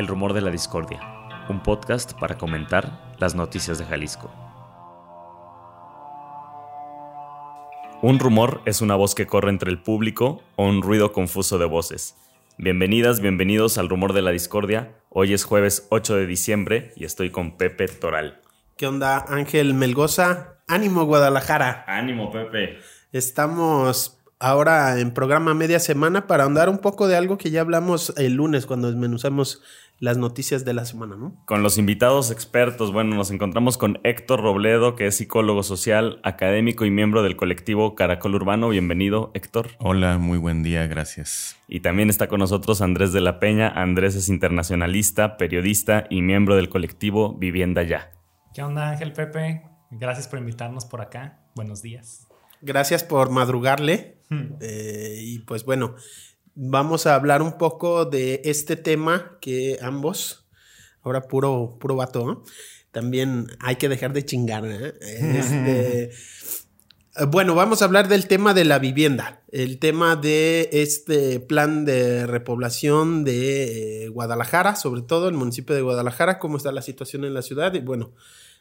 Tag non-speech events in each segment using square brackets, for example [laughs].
El Rumor de la Discordia, un podcast para comentar las noticias de Jalisco. Un rumor es una voz que corre entre el público o un ruido confuso de voces. Bienvenidas, bienvenidos al Rumor de la Discordia. Hoy es jueves 8 de diciembre y estoy con Pepe Toral. ¿Qué onda, Ángel Melgoza? Ánimo, Guadalajara. Ánimo, Pepe. Estamos ahora en programa media semana para ahondar un poco de algo que ya hablamos el lunes cuando desmenuzamos las noticias de la semana, ¿no? Con los invitados expertos, bueno, nos encontramos con Héctor Robledo, que es psicólogo social, académico y miembro del colectivo Caracol Urbano. Bienvenido, Héctor. Hola, muy buen día, gracias. Y también está con nosotros Andrés de la Peña. Andrés es internacionalista, periodista y miembro del colectivo Vivienda Ya. ¿Qué onda, Ángel Pepe? Gracias por invitarnos por acá. Buenos días. Gracias por madrugarle. Eh, y pues bueno, vamos a hablar un poco de este tema que ambos, ahora puro, puro vato, ¿no? también hay que dejar de chingar. ¿eh? Este, [laughs] bueno, vamos a hablar del tema de la vivienda, el tema de este plan de repoblación de eh, Guadalajara, sobre todo el municipio de Guadalajara, cómo está la situación en la ciudad y bueno,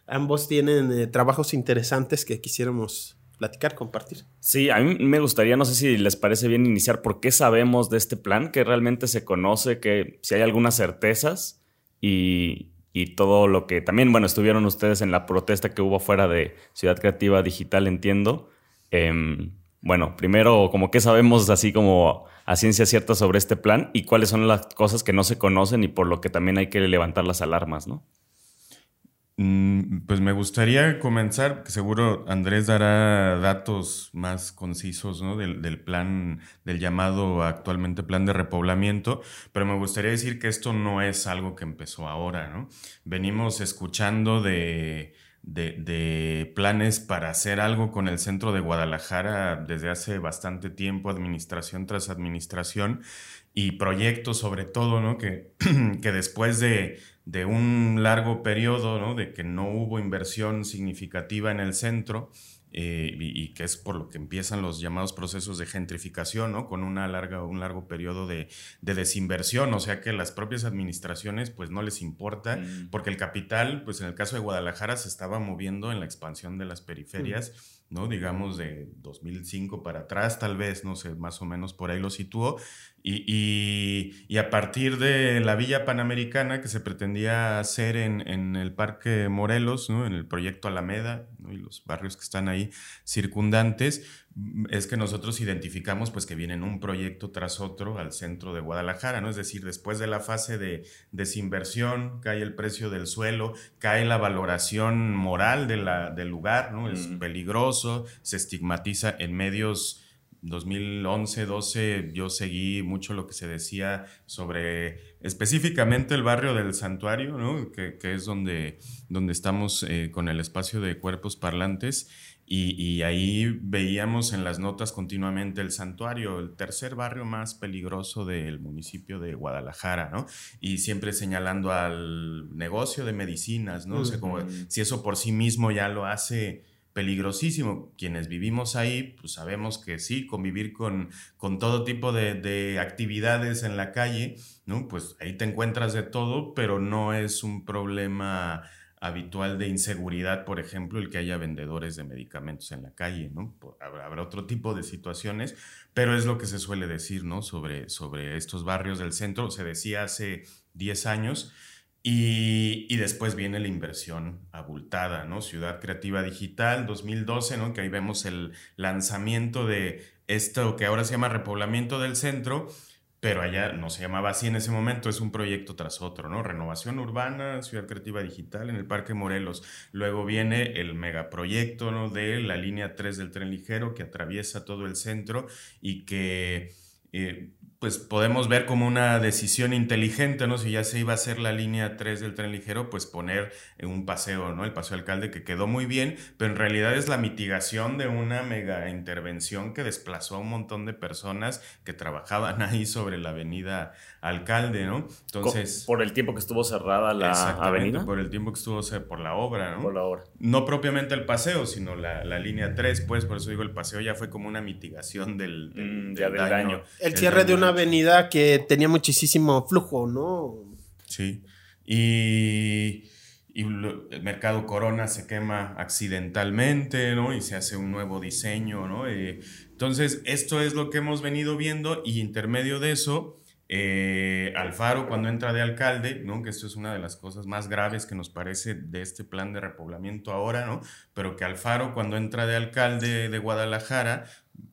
ambos tienen eh, trabajos interesantes que quisiéramos platicar, compartir. Sí, a mí me gustaría, no sé si les parece bien iniciar, por qué sabemos de este plan, que realmente se conoce, que si hay algunas certezas y, todo lo que también, bueno, estuvieron ustedes en la protesta que hubo fuera de Ciudad Creativa Digital, entiendo. Em, bueno, primero, como qué sabemos así como a ciencia cierta sobre este plan y cuáles son las cosas que no se conocen y por lo que también hay que levantar las alarmas, ¿no? Mm, Pues me gustaría comenzar, que seguro Andrés dará datos más concisos ¿no? del, plan, del llamado actualmente plan de repoblamiento, pero me gustaría decir que esto no es algo que empezó ahora, ¿no? Venimos escuchando de, de, de planes para hacer algo con el centro de Guadalajara desde hace bastante tiempo, administración tras administración, y proyectos sobre todo, ¿no? Que, [clears throat] que después de, de un largo periodo, ¿no? De que no hubo inversión significativa en el centro, eh, y, y que es por lo que empiezan los llamados procesos de gentrificación, ¿no? Con una larga, un largo periodo de, de desinversión, o sea que las propias administraciones pues no les importa, Mm. porque el capital, pues en el caso de Guadalajara se estaba moviendo en la expansión de las periferias, ¿no? Digamos de 2005 para atrás, tal vez, no sé, más o menos por ahí lo situó, y, y- y a partir de la Villa Panamericana que se pretendía hacer en, en el Parque Morelos, ¿no? En el proyecto Alameda, ¿no? Y los barrios que están ahí circundantes, es que nosotros identificamos pues que vienen un proyecto tras otro al centro de Guadalajara, ¿no? Es decir, después de la fase de desinversión, cae el precio del suelo, cae la valoración moral de la, del lugar, ¿no? Es Mm. peligroso, se estigmatiza en medios 2011, 12, yo seguí mucho lo que se decía sobre específicamente el barrio del santuario, ¿no? que, que es donde, donde estamos eh, con el espacio de cuerpos parlantes. Y, y ahí veíamos en las notas continuamente el santuario, el tercer barrio más peligroso del municipio de Guadalajara, ¿no? Y siempre señalando al negocio de medicinas, ¿no? O sea, como si eso por sí mismo ya lo hace peligrosísimo. Quienes vivimos ahí, pues sabemos que sí, convivir con, con todo tipo de, de actividades en la calle, ¿no? Pues ahí te encuentras de todo, pero no es un problema habitual de inseguridad, por ejemplo, el que haya vendedores de medicamentos en la calle, ¿no? Habrá otro tipo de situaciones, pero es lo que se suele decir, ¿no? Sobre, sobre estos barrios del centro, se decía hace 10 años, y, y después viene la inversión abultada, ¿no? Ciudad Creativa Digital 2012, ¿no? Que ahí vemos el lanzamiento de esto que ahora se llama repoblamiento del centro, pero allá no se llamaba así en ese momento, es un proyecto tras otro, ¿no? Renovación urbana, Ciudad Creativa Digital en el Parque Morelos. Luego viene el megaproyecto, ¿no? De la línea 3 del tren ligero que atraviesa todo el centro y que... eh, pues podemos ver como una decisión inteligente, ¿no? Si ya se iba a hacer la línea 3 del tren ligero, pues poner un paseo, ¿no? El paseo alcalde que quedó muy bien, pero en realidad es la mitigación de una mega intervención que desplazó a un montón de personas que trabajaban [laughs] ahí sobre la avenida alcalde, ¿no? Entonces... por el tiempo que estuvo cerrada la exactamente, avenida. Por el tiempo que estuvo, por la obra, ¿no? Por la hora. No propiamente el paseo, sino la, la línea 3, pues, por eso digo, el paseo ya fue como una mitigación del, del, Mm, del daño. El cierre de una avenida que tenía muchísimo flujo, ¿no? Sí. Y, el mercado Corona se quema accidentalmente, ¿no? Y se hace un nuevo diseño, ¿no? Eh, entonces, esto es lo que hemos venido viendo y intermedio de eso, eh, Alfaro cuando entra de alcalde, ¿no? que esto es una de las cosas más graves que nos parece de este plan de repoblamiento ahora, ¿no? pero que Alfaro cuando entra de alcalde de Guadalajara,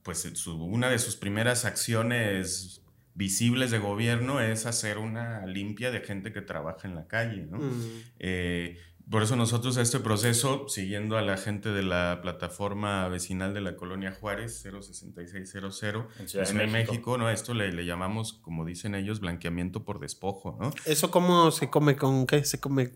pues una de sus primeras acciones visibles de gobierno es hacer una limpia de gente que trabaja en la calle. ¿no? Mm. Eh, por eso nosotros a este proceso, siguiendo a la gente de la plataforma vecinal de la colonia Juárez, 06600, en Ciudad de México. ¿no? Esto le, le, llamamos, como dicen ellos, blanqueamiento por despojo, ¿no? ¿Eso cómo se come? ¿Con qué se come?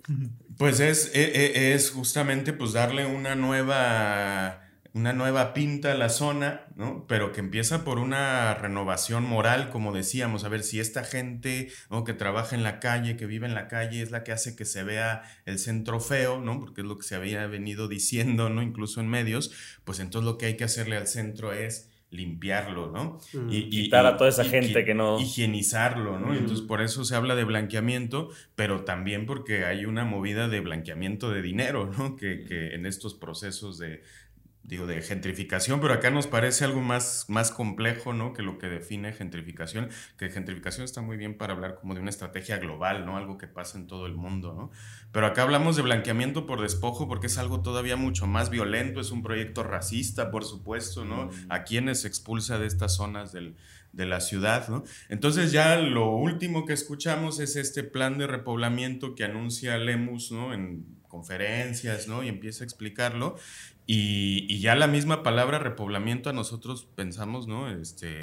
Pues es, es, e, es justamente pues darle una nueva una nueva pinta a la zona, ¿no? Pero que empieza por una renovación moral, como decíamos, a ver si esta gente ¿no? que trabaja en la calle, que vive en la calle, es la que hace que se vea el centro feo, ¿no? Porque es lo que se había venido diciendo, ¿no? Incluso en medios, pues entonces lo que hay que hacerle al centro es limpiarlo, ¿no? Mm. Y, quitar a toda esa gente que no... Higienizarlo, ¿no? Entonces por eso se habla de blanqueamiento, pero también porque hay una movida de blanqueamiento de dinero, ¿no? Que, que en estos procesos de, digo, de gentrificación, pero acá nos parece algo más, más complejo, ¿no? Que lo que define gentrificación, que gentrificación está muy bien para hablar como de una estrategia global, ¿no? Algo que pasa en todo el mundo, ¿no? Pero acá hablamos de blanqueamiento por despojo porque es algo todavía mucho más violento, es un proyecto racista, por supuesto, ¿no? Mm. A quienes se expulsa de estas zonas del, de la ciudad, ¿no? Entonces ya lo último que escuchamos es este plan de repoblamiento que anuncia Lemus, ¿no? En conferencias, ¿no? Y empieza a explicarlo. Y, ya la misma palabra repoblamiento a nosotros pensamos, ¿no? Este,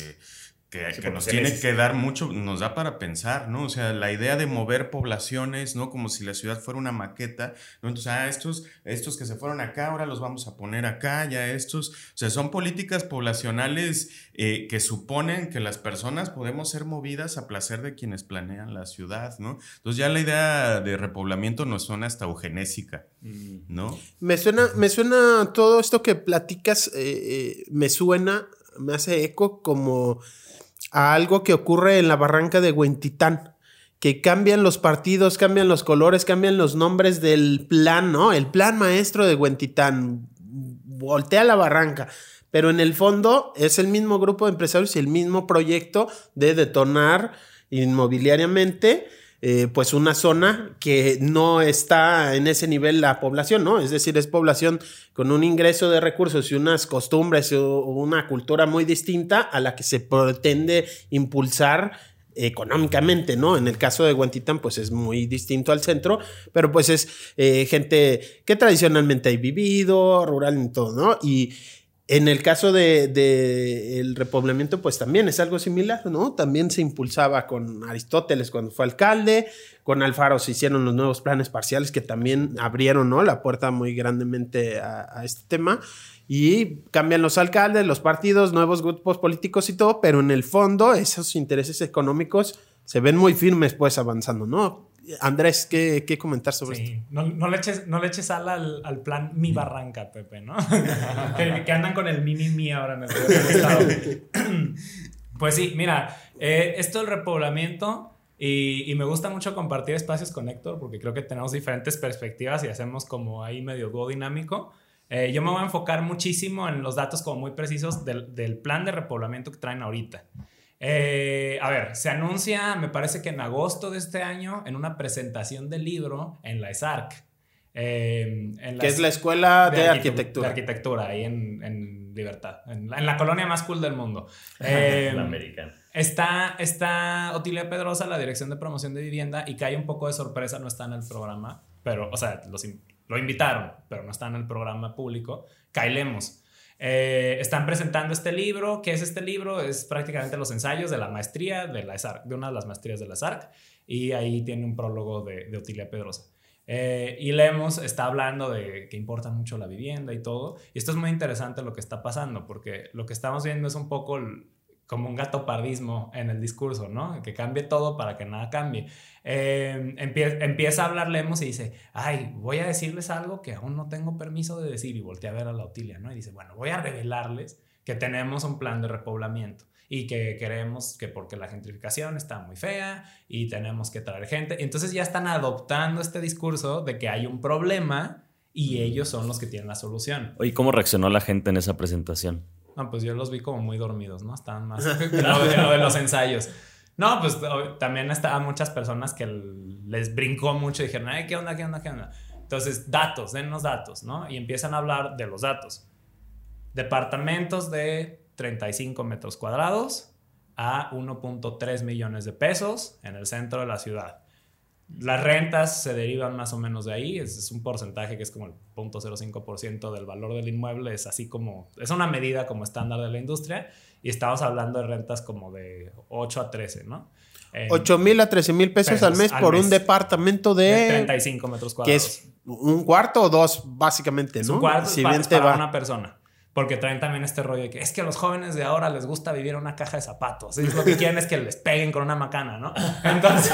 que, nos tiene que dar mucho, nos da para pensar, ¿no? O sea, la idea de mover poblaciones, ¿no? Como si la ciudad fuera una maqueta, ¿no? Entonces, ah, estos, estos que se fueron acá, ahora los vamos a poner acá, ya estos, o sea, son políticas poblacionales eh, que suponen que las personas podemos ser movidas a placer de quienes planean la ciudad, ¿no? Entonces ya la idea de repoblamiento nos suena hasta eugenésica, mm. ¿no? Me suena, me suena todo esto que platicas, eh, eh, me suena, me hace eco como a algo que ocurre en la barranca de Huentitán, que cambian los partidos, cambian los colores, cambian los nombres del plan, ¿no? El plan maestro de Huentitán voltea la barranca, pero en el fondo es el mismo grupo de empresarios y el mismo proyecto de detonar inmobiliariamente eh, pues una zona que no está en ese nivel la población, ¿no? Es decir, es población con un ingreso de recursos y unas costumbres o una cultura muy distinta a la que se pretende impulsar económicamente, ¿no? En el caso de Guantitán, pues es muy distinto al centro, pero pues es eh, gente que tradicionalmente ha vivido, rural y todo, ¿no? Y, en el caso del de, el repoblamiento, pues también es algo similar, ¿no? También se impulsaba con Aristóteles cuando fue alcalde, con Alfaro se hicieron los nuevos planes parciales que también abrieron, ¿no? La puerta muy grandemente a, este tema. Y cambian los alcaldes, los partidos, nuevos grupos políticos y todo, pero en el fondo esos intereses económicos se ven muy firmes pues avanzando, ¿no? Andrés, ¿qué, qué comentar sobre esto? No, no, le eches, no le eches al, al, plan Mi Barranca, Pepe, ¿no? [laughs] que, andan con el mini mi ahora en el, estado. [clears throat] pues sí, mira, eh, esto del repoblamiento... Y, y, me gusta mucho compartir espacios con Héctor porque creo que tenemos diferentes perspectivas y hacemos como ahí medio dúo dinámico. Eh, yo me voy a enfocar muchísimo en los datos como muy precisos del, del plan de repoblamiento que traen ahorita. Eh, a ver, se anuncia, me parece que en agosto de este año, en una presentación del libro en la ESARC. Eh, que es la Escuela de, Arquitectura. De Arquitectura, ahí en, Libertad, en la, colonia más cool del mundo. [laughs] Eh, la americana. Está, está Otilia Pedrosa, la Dirección de Promoción de Vivienda, y que hay un poco de sorpresa, no está en el programa, pero, o sea, lo invitaron, pero no está en el programa público. Cailemos. Eh, están presentando este libro. ¿Qué es este libro? Es prácticamente los ensayos de la maestría de la SARC, de una de las maestrías de la SARC. Y ahí tiene un prólogo de, de Otilia Pedrosa. Eh, y Lemos está hablando de que importa mucho la vivienda y todo. Y esto es muy interesante lo que está pasando, porque lo que estamos viendo es un poco como un gato pardismo en el discurso, ¿no? Que cambie todo para que nada cambie. Eh, empieza, a hablar Lemos y dice, ay, voy a decirles algo que aún no tengo permiso de decir y voltea a ver a la Otilia, ¿no? Y dice, bueno, voy a revelarles que tenemos un plan de repoblamiento y que queremos que porque la gentrificación está muy fea y tenemos que traer gente. Entonces ya están adoptando este discurso de que hay un problema y ellos son los que tienen la solución. ¿Y ¿cómo reaccionó la gente en esa presentación? No, pues yo los vi como muy dormidos, ¿no? Estaban más [laughs] [laughs] en lo, de los ensayos. No, pues también estaban muchas personas que les brincó mucho y dijeron, ay, ¿qué onda, qué onda, qué onda? Entonces, datos, dennos datos, ¿no? Y empiezan a hablar de los datos. Departamentos de 35 metros cuadrados a 1.3 millones de pesos en el centro de la ciudad. Las rentas se derivan más o menos de ahí, es, un porcentaje que es como el 0.05% del valor del inmueble, es así como, es una medida como estándar de la industria y estamos hablando de rentas como de 8 a 13, ¿no? 8 mil a 13 mil pesos, al mes por un departamento de, 35 metros cuadrados. Que es un cuarto o dos, básicamente, ¿no? un cuarto si bien para una persona. Porque traen también este rollo de que es que a los jóvenes de ahora les gusta vivir en una caja de zapatos. Lo que quieren es que les peguen con una macana, ¿no? Entonces,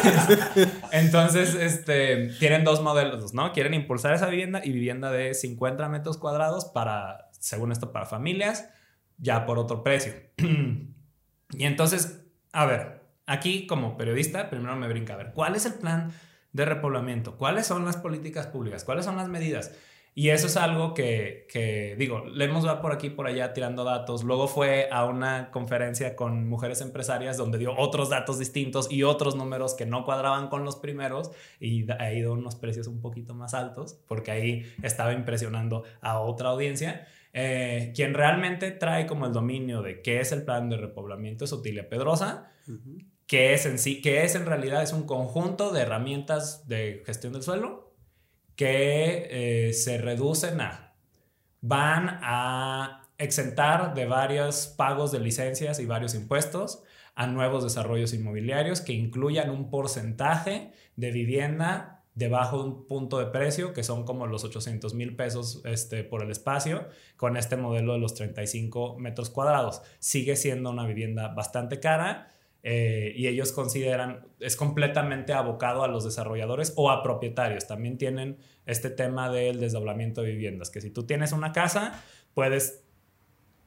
[laughs] entonces este, tienen dos modelos, ¿no? Quieren impulsar esa vivienda y vivienda de 50 metros cuadrados para, según esto, para familias, ya por otro precio. [clears throat] y entonces, a ver, aquí como periodista, primero me brinca a ver, ¿cuál es el plan de repoblamiento? ¿Cuáles son las políticas públicas? ¿Cuáles son las medidas? Y eso es algo que, que, digo, le hemos va por aquí por allá tirando datos. Luego fue a una conferencia con mujeres empresarias donde dio otros datos distintos y otros números que no cuadraban con los primeros y ha ido unos precios un poquito más altos porque ahí estaba impresionando a otra audiencia. Eh, quien realmente trae como el dominio de qué es el plan de repoblamiento es Otilia Pedrosa, que es en sí, que es en realidad es un conjunto de herramientas de gestión del suelo que eh, se reducen a, van a exentar de varios pagos de licencias y varios impuestos a nuevos desarrollos inmobiliarios que incluyan un porcentaje de vivienda debajo de un punto de precio, que son como los 800 mil pesos este, por el espacio, con este modelo de los 35 metros cuadrados. Sigue siendo una vivienda bastante cara eh, y ellos consideran, es completamente abocado a los desarrolladores o a propietarios. También tienen este tema del desdoblamiento de viviendas, que si tú tienes una casa, puedes,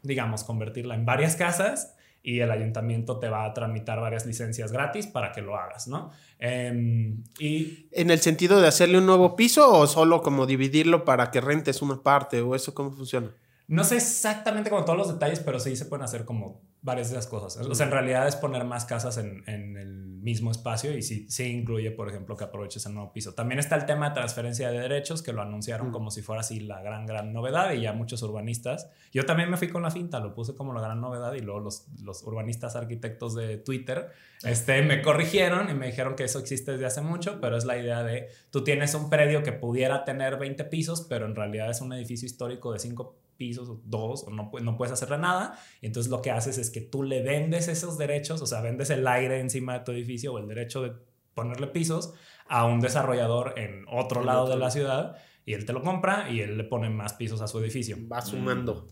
digamos, convertirla en varias casas y el ayuntamiento te va a tramitar varias licencias gratis para que lo hagas, ¿no? Em, y ¿En el sentido de hacerle un nuevo piso o solo como dividirlo para que rentes una parte o eso cómo funciona? No sé exactamente como todos los detalles, pero sí se pueden hacer como varias de esas cosas. O sea, en realidad es poner más casas en, en el mismo espacio y sí, sí, incluye, por ejemplo, que aproveches el nuevo piso. También está el tema de transferencia de derechos, que lo anunciaron como si fuera así la gran, gran novedad y ya muchos urbanistas. Yo también me fui con la finta, lo puse como la gran novedad y luego los, los urbanistas arquitectos de Twitter este, me corrigieron y me dijeron que eso existe desde hace mucho, pero es la idea de tú tienes un predio que pudiera tener 20 pisos, pero en realidad es un edificio histórico de 5 pisos o dos, o no, no puedes hacerle nada. Y entonces lo que haces es que tú le vendes esos derechos, o sea, vendes el aire encima de tu edificio o el derecho de ponerle pisos a un desarrollador en otro lado de la ciudad y él te lo compra y él le pone más pisos a su edificio. Va sumando.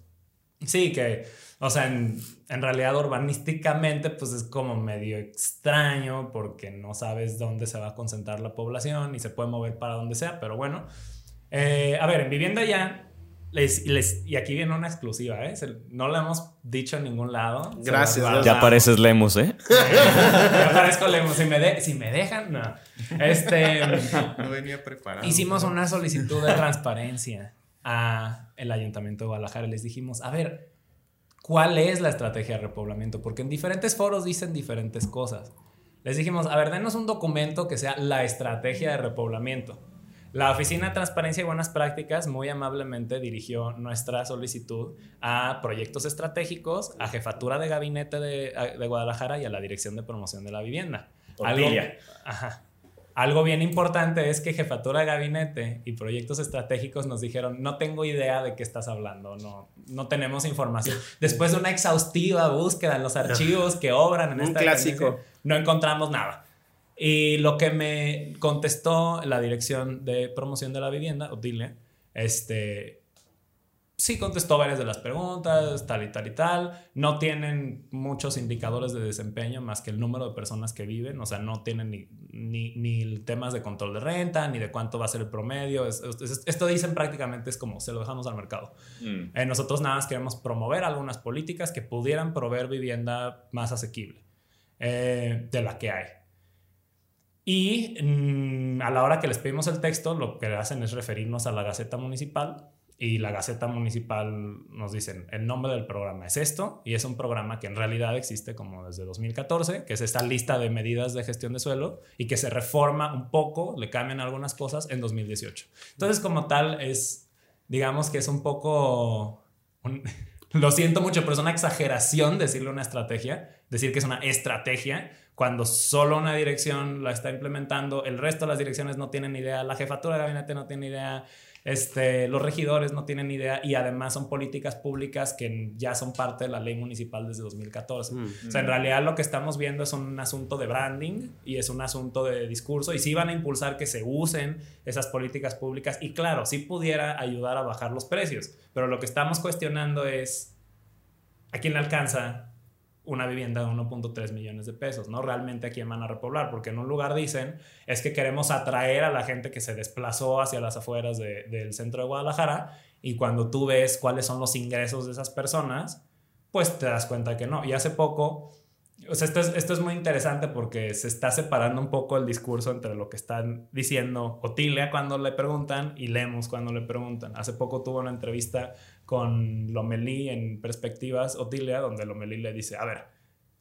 Sí, que, o sea, en, en, realidad urbanísticamente pues es como medio extraño porque no sabes dónde se va a concentrar la población y se puede mover para donde sea, pero bueno. Eh, a ver, en vivienda ya y aquí viene una exclusiva, ¿eh? no lo hemos dicho en ningún lado. Gracias. Ya pareces Lemus, ¿eh? ya parezco Lemus. Si me, si me dejan, no. Este, no venía preparado. Hicimos una solicitud de transparencia a el Ayuntamiento de Guadalajara. Les dijimos, a ver, ¿cuál es la estrategia de repoblamiento? Porque en diferentes foros dicen diferentes cosas. Les dijimos, a ver, denos un documento que sea la estrategia de repoblamiento. La Oficina de Transparencia y Buenas Prácticas muy amablemente dirigió nuestra solicitud a proyectos estratégicos, a Jefatura de Gabinete de, Guadalajara y a la Dirección de Promoción de la Vivienda. Algo, algo bien importante es que Jefatura de Gabinete y Proyectos Estratégicos nos dijeron, no tengo idea de qué estás hablando, no, no tenemos información. [laughs] Después de una exhaustiva búsqueda en los archivos que obran en Un esta clásico. no encontramos nada. Y lo que me contestó la dirección de promoción de la vivienda, Odilia, este, sí contestó varias de las preguntas, tal y tal y tal. No tienen muchos indicadores de desempeño más que el número de personas que viven. O sea, no tienen ni, ni, ni temas de control de renta, ni de cuánto va a ser el promedio. esto dicen prácticamente es como se lo dejamos al mercado. Mm. Eh, nosotros nada más queremos promover algunas políticas que pudieran proveer vivienda más asequible eh, de la que hay. Y mm, a la hora que les pedimos el texto, lo que hacen es referirnos a la Gaceta Municipal y la Gaceta Municipal nos dicen, el nombre del programa es esto, y es un programa que en realidad existe como desde 2014, que es esta lista de medidas de gestión de suelo y que se reforma un poco, le cambian algunas cosas en 2018. Entonces, como tal, es, digamos que es un poco... [laughs] lo siento mucho, pero es una exageración decirle una estrategia, decir que es una estrategia, cuando solo una dirección la está implementando, el resto de las direcciones no tienen idea, la jefatura de gabinete no tiene idea, este, los regidores no tienen idea y además son políticas públicas que ya son parte de la ley municipal desde 2014. Mm. O sea, en realidad lo que estamos viendo es un asunto de branding y es un asunto de discurso y sí van a impulsar que se usen esas políticas públicas y claro, sí pudiera ayudar a bajar los precios, pero lo que estamos cuestionando es a quién le alcanza una vivienda de 1.3 millones de pesos, ¿no? Realmente a quién van a repoblar, porque en un lugar dicen es que queremos atraer a la gente que se desplazó hacia las afueras del centro de Guadalajara y cuando tú ves cuáles son los ingresos de esas personas, pues te das cuenta que no. Y hace poco, o sea, esto es, esto es muy interesante porque se está separando un poco el discurso entre lo que están diciendo Otilia cuando le preguntan y Lemos cuando le preguntan. Hace poco tuvo una entrevista con Lomelí en Perspectivas Otilia, donde Lomelí le dice, a ver,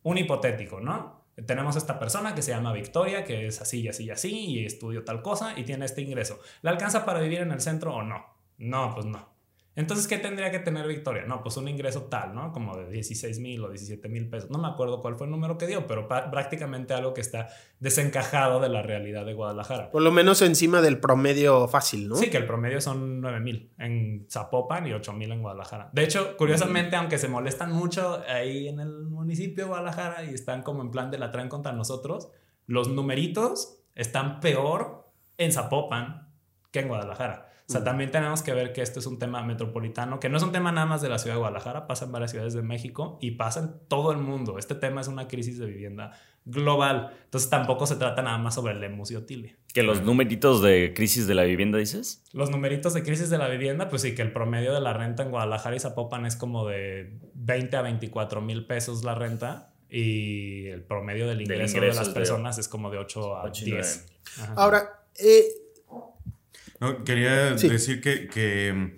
un hipotético, ¿no? Tenemos esta persona que se llama Victoria, que es así y así y así, y estudió tal cosa y tiene este ingreso. ¿Le alcanza para vivir en el centro o no? No, pues no. Entonces, ¿qué tendría que tener Victoria? No, pues un ingreso tal, ¿no? Como de 16 mil o 17 mil pesos. No me acuerdo cuál fue el número que dio, pero prácticamente algo que está desencajado de la realidad de Guadalajara. Por lo menos encima del promedio fácil, ¿no? Sí, que el promedio son 9 mil en Zapopan y 8 mil en Guadalajara. De hecho, curiosamente, aunque se molestan mucho ahí en el municipio de Guadalajara y están como en plan de la traen contra nosotros, los numeritos están peor en Zapopan que en Guadalajara. O sea, también tenemos que ver que esto es un tema metropolitano, que no es un tema nada más de la ciudad de Guadalajara, pasa en varias ciudades de México y pasa en todo el mundo. Este tema es una crisis de vivienda global. Entonces tampoco se trata nada más sobre Lemus y Otilia. ¿Que los numeritos de crisis de la vivienda dices? Los numeritos de crisis de la vivienda, pues sí, que el promedio de la renta en Guadalajara y Zapopan es como de 20 a 24 mil pesos la renta y el promedio del ingreso de, las personas es como de 8 a 10. Ahora, eh, quería decir que,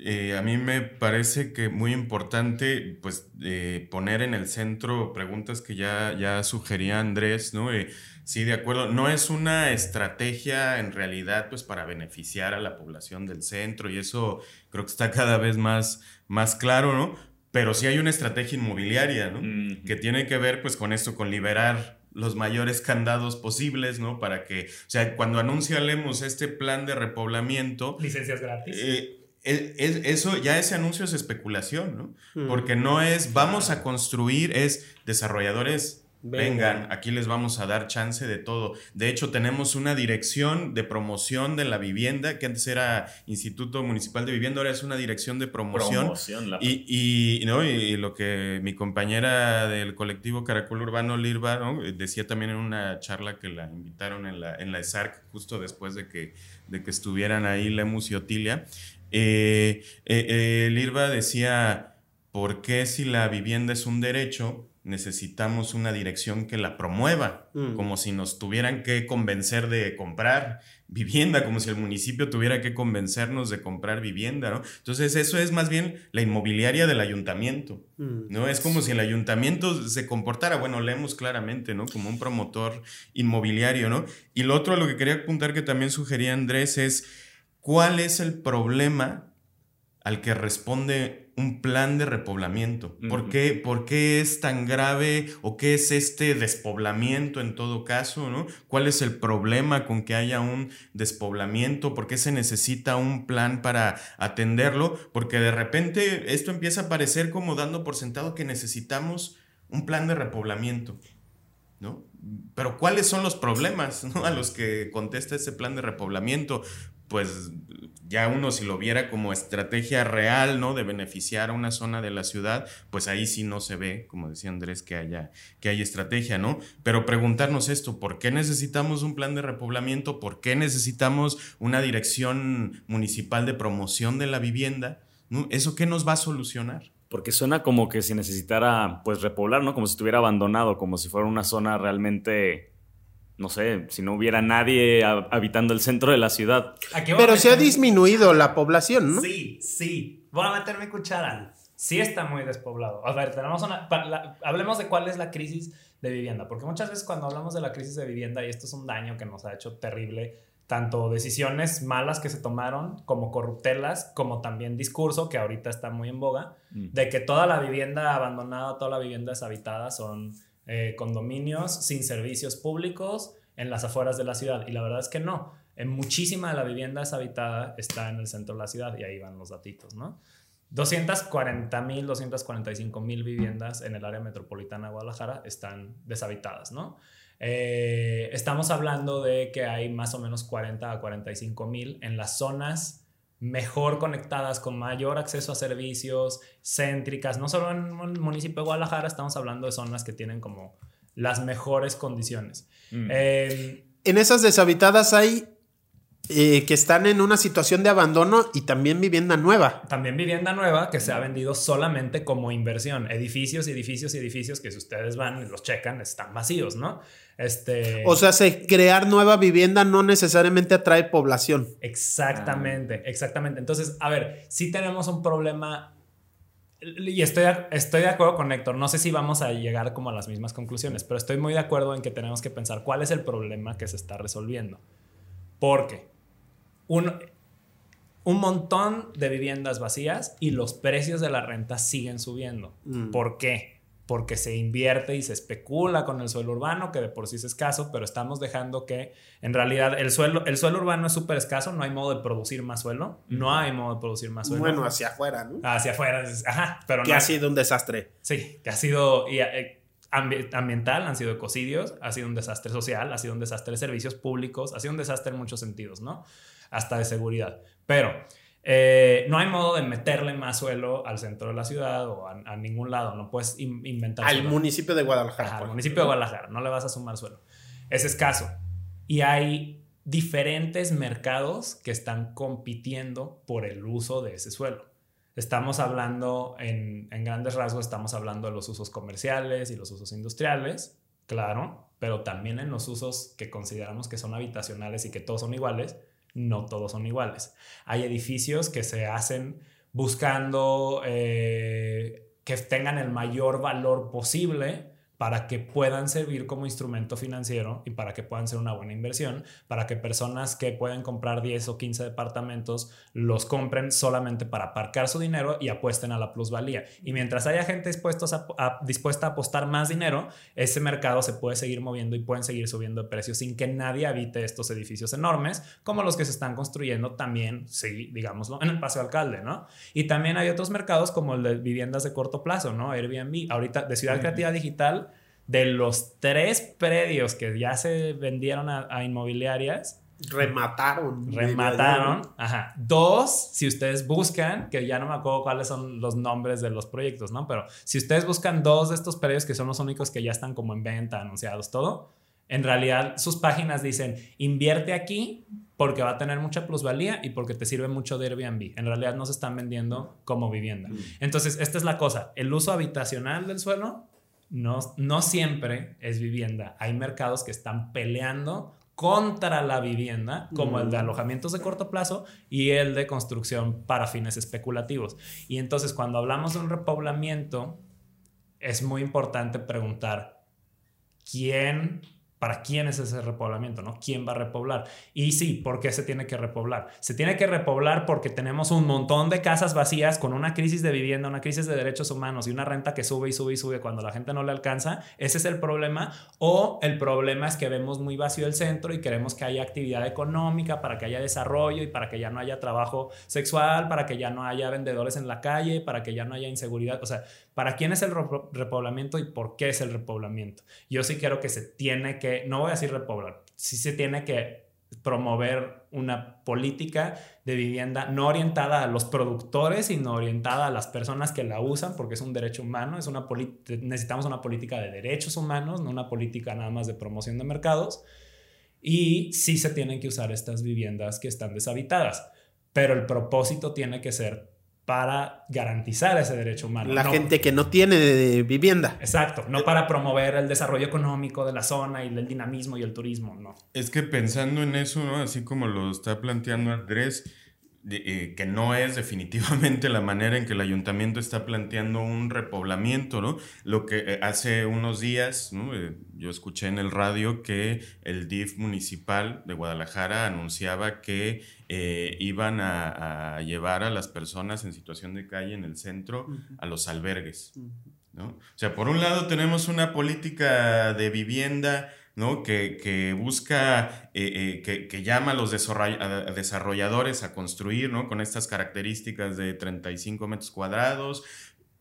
eh, a mí me parece que muy importante pues eh, poner en el centro preguntas que ya, ya sugería Andrés, ¿no? Eh, sí, de acuerdo, no es una estrategia en realidad pues para beneficiar a la población del centro y eso creo que está cada vez más, más claro, ¿no? Pero sí hay una estrategia inmobiliaria, ¿no? Que tiene que ver pues con esto, con liberar los mayores candados posibles, ¿no? Para que, o sea, cuando anunciaremos este plan de repoblamiento... Licencias gratis. Eh, eso, ya ese anuncio es especulación, ¿no? Mm. Porque no es vamos a construir, es desarrolladores Vengan. aquí les vamos a dar chance de todo. De hecho, tenemos una dirección de promoción de la vivienda, que antes era Instituto Municipal de Vivienda, ahora es una dirección de promoción. y, ¿no? y lo que mi compañera del colectivo Caracol Urbano, Lirva, decía también en una charla que la invitaron en la, en la ESARC, justo después de que, de que estuvieran ahí Lemus y Otilia. Eh, eh, eh, Lirva decía, ¿por qué si la vivienda es un derecho? Necesitamos una dirección que la promueva, mm. como si nos tuvieran que convencer de comprar vivienda, como si el municipio tuviera que convencernos de comprar vivienda, ¿no? Entonces eso es más bien la inmobiliaria del ayuntamiento, mm. ¿no? Es como si el ayuntamiento se comportara, bueno, leemos claramente, ¿no? Como un promotor inmobiliario, ¿no? Y lo otro a lo que quería apuntar que también sugería Andrés es, ¿cuál es el problema al que responde un plan de repoblamiento. ¿Por, qué, es tan grave o qué es este despoblamiento en todo caso? ¿no? ¿Cuál es el problema con que haya un despoblamiento? ¿Por qué se necesita un plan para atenderlo? Porque de repente esto empieza a parecer como dando por sentado que necesitamos un plan de repoblamiento. ¿no? Pero ¿cuáles son los problemas [laughs] a los que contesta ese plan de repoblamiento? Pues ya uno si lo viera como estrategia real, ¿no? De beneficiar a una zona de la ciudad, pues ahí sí no se ve, como decía Andrés, que haya, que haya estrategia, ¿no? Pero preguntarnos esto, ¿por qué necesitamos un plan de repoblamiento? ¿Por qué necesitamos una dirección municipal de promoción de la vivienda? ¿Eso qué nos va a solucionar? Porque suena como que si necesitara, pues, repoblar, ¿no? Como si estuviera abandonado, como si fuera una zona realmente no sé, si no hubiera nadie habitando el centro de la ciudad. Pero se ha disminuido la población, ¿no? Sí, sí. Voy a meter mi cuchara. Sí está muy despoblado. A ver, tenemos una... hablemos de cuál es la crisis de vivienda, porque muchas veces cuando hablamos de la crisis de vivienda, y esto es un daño que nos ha hecho terrible, tanto decisiones malas que se tomaron como corruptelas, como también discurso que ahorita está muy en boga, mm. de que toda la vivienda abandonada, toda la vivienda deshabitada son eh, condominios sin servicios públicos en las afueras de la ciudad. Y la verdad es que no. En muchísima de la vivienda deshabitada está en el centro de la ciudad y ahí van los datitos, ¿no? 240 mil, 245 mil viviendas en el área metropolitana de Guadalajara están deshabitadas, ¿no? Eh, estamos hablando de que hay más o menos 40 a 45 mil en las zonas mejor conectadas, con mayor acceso a servicios, céntricas. No solo en el municipio de Guadalajara, estamos hablando de zonas que tienen como las mejores condiciones. Mm. Em, en esas deshabitadas hay eh, que están en una situación de abandono y también vivienda nueva. También vivienda nueva que se ha vendido solamente como inversión. Edificios y edificios y edificios que si ustedes van y los checan están vacíos, ¿no? Este... O sea, crear nueva vivienda no necesariamente atrae población. Exactamente, exactamente. Entonces, a ver, si tenemos un problema y estoy, estoy de acuerdo con Héctor, no sé si vamos a llegar como a las mismas conclusiones, pero estoy muy de acuerdo en que tenemos que pensar cuál es el problema que se está resolviendo. Porque un, un montón de viviendas vacías y los precios de la renta siguen subiendo. Mm. ¿Por qué? porque se invierte y se especula con el suelo urbano, que de por sí es escaso, pero estamos dejando que en realidad el suelo, el suelo urbano es súper escaso, no hay modo de producir más suelo, no hay modo de producir más suelo. Bueno, hacia afuera, ¿no? Hacia afuera, ajá, pero Que ha sido un desastre. Sí, que ha sido y, eh, ambiental, han sido ecocidios, ha sido un desastre social, ha sido un desastre de servicios públicos, ha sido un desastre en muchos sentidos, ¿no? Hasta de seguridad. Pero eh, no hay modo de meterle más suelo al centro de la ciudad o a, ningún lado. No puedes inventar. Al municipio de Guadalajara. al municipio de Guadalajara. No le vas a sumar suelo. Es escaso. Y hay diferentes mercados que están compitiendo por el uso de ese suelo. Estamos hablando, en, en grandes rasgos, estamos hablando de los usos comerciales y los usos industriales, claro, pero también en los usos que consideramos que son habitacionales y que todos son iguales, no todos son iguales. Hay edificios que se hacen buscando eh, que tengan el mayor valor posible para que puedan servir como instrumento financiero y para que puedan ser una buena inversión, para que personas que pueden comprar 10 o 15 departamentos los compren solamente para aparcar su dinero y apuesten a la plusvalía. Y mientras haya gente a, dispuesta a apostar más dinero, ese mercado se puede seguir moviendo y pueden seguir subiendo de precios sin que nadie habite estos edificios enormes, como los que se están construyendo también, sí, digámoslo, en el Paseo Alcalde, ¿no? Y también hay otros mercados como el de viviendas de corto plazo, ¿no? Airbnb, ahorita de Ciudad Creativa Digital de los tres predios que ya se vendieron a, inmobiliarias, remataron. Remataron. Ajá. Dos, si ustedes buscan, que ya no me acuerdo cuáles son los nombres de los proyectos, ¿no? Pero si ustedes buscan dos de estos predios que son los únicos que ya están como en venta, anunciados, todo, en realidad sus páginas dicen, invierte aquí porque va a tener mucha plusvalía y porque te sirve mucho de Airbnb. En realidad no se están vendiendo como vivienda. Mm. Entonces, esta es la cosa. El uso habitacional del suelo no, no siempre es vivienda. Hay mercados que están peleando contra la vivienda, como el de alojamientos de corto plazo y el de construcción para fines especulativos. Y entonces cuando hablamos de un repoblamiento, es muy importante preguntar quién ¿Para quién es ese repoblamiento? ¿no? ¿Quién va a repoblar? Y sí, ¿por qué se tiene que repoblar? Se tiene que repoblar porque tenemos un montón de casas vacías con una crisis de vivienda, una crisis de derechos humanos y una renta que sube y sube y sube cuando la gente no le alcanza. Ese es el problema. O el problema es que vemos muy vacío el centro y queremos que haya actividad económica para que haya desarrollo y para que ya no haya trabajo sexual, para que ya no haya vendedores en la calle, para que ya no haya inseguridad. O sea, ¿para quién es el repoblamiento y por qué es el repoblamiento? Yo sí quiero que se tiene que no voy a decir repoblar, sí se tiene que promover una política de vivienda no orientada a los productores, sino orientada a las personas que la usan, porque es un derecho humano, es una necesitamos una política de derechos humanos, no una política nada más de promoción de mercados. Y sí se tienen que usar estas viviendas que están deshabitadas, pero el propósito tiene que ser para garantizar ese derecho humano. La gente que no tiene vivienda. Exacto, no para promover el desarrollo económico de la zona y el dinamismo y el turismo, no. Es que pensando en eso, ¿no? así como lo está planteando Andrés, eh, que no es definitivamente la manera en que el ayuntamiento está planteando un repoblamiento, ¿no? Lo que eh, hace unos días, ¿no? Eh, yo escuché en el radio que el DIF municipal de Guadalajara anunciaba que iban a, llevar a las personas en situación de calle en el centro a los albergues, ¿no? O sea, por un lado tenemos una política de vivienda ¿no? que, busca, eh, eh, que, llama a los desarrolladores a construir ¿no? con estas características de 35 metros cuadrados,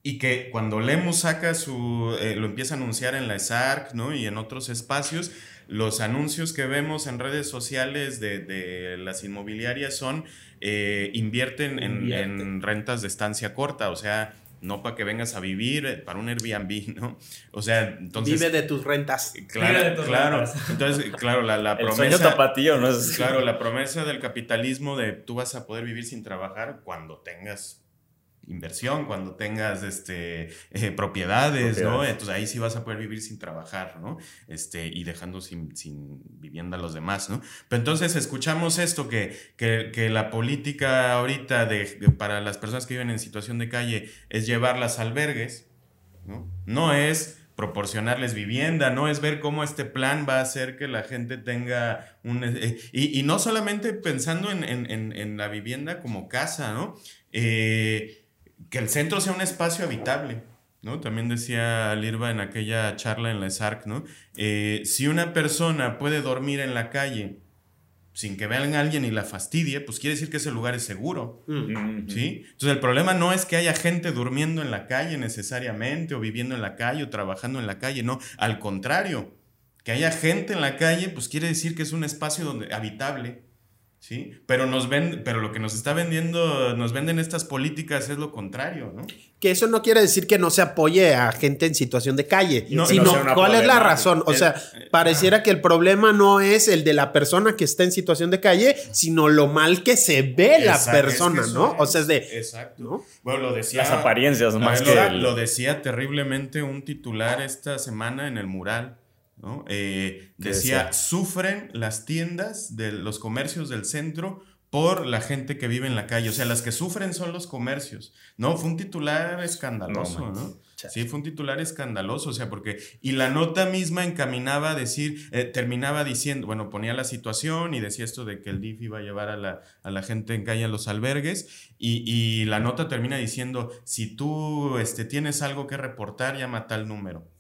y que cuando Lemus saca su, eh, lo empieza a anunciar en la ESARC ¿no? y en otros espacios, los anuncios que vemos en redes sociales de, las inmobiliarias son, invierten en, en, rentas de estancia corta, o sea, no para que vengas a vivir eh, para un Airbnb, [laughs] ¿no? O sea, entonces... Vive de tus rentas. Claro, claro. [laughs] Entonces, claro, la, la promesa... El sueño tapatío, ¿no? Es... Claro, la promesa del capitalismo de tú vas a poder vivir sin trabajar cuando tengas inversión, cuando tengas este, eh, propiedades, ¿no? Entonces ahí sí vas a poder vivir sin trabajar, ¿no? Este, y dejando sin, vivienda a los demás, ¿no? Pero entonces escuchamos esto, que, que, la política ahorita de, para las personas que viven en situación de calle es llevarlas a albergues, ¿no? No es proporcionarles vivienda, no es ver cómo este plan va a hacer que la gente tenga un... Eh, y, no solamente pensando en, en, la vivienda como casa, ¿no? Eh, que el centro sea un espacio habitable. ¿no? También decía Lirva en aquella charla en la SARC, ¿no? Eh, si una persona puede dormir en la calle sin que vean a alguien y la fastidie, pues quiere decir que ese lugar es seguro. Mm. ¿sí? Entonces el problema no es que haya gente durmiendo en la calle necesariamente, o viviendo en la calle, o trabajando en la calle, no, al contrario, que haya gente en la calle, pues quiere decir que es un espacio donde, habitable, ¿sí? Pero nos ven, pero lo que nos está vendiendo, nos venden estas políticas es lo contrario, ¿no? Que eso no quiere decir que no se apoye a gente en situación de calle, sino cuál es la razón. O sea, pareciera que el problema no es el de la persona que está en situación de calle, sino lo mal que se ve la persona, ¿no? O sea, es de. Exacto. Bueno, lo decía. Las apariencias, más que. Lo decía terriblemente un titular esta semana en el mural eh, decía, sufren las tiendas de los comercios del centro por la gente que vive en la calle. O sea, las que sufren son los comercios. No, fue un titular escandaloso, ¿no? Sí, fue un titular escandaloso, o sea, porque... Y la nota misma encaminaba a decir, eh, terminaba diciendo, bueno, ponía la situación y decía esto de que el DIF iba a llevar a la, a la gente en calle a los albergues y, y, la nota termina diciendo, si tú este, tienes algo que reportar, llama a tal número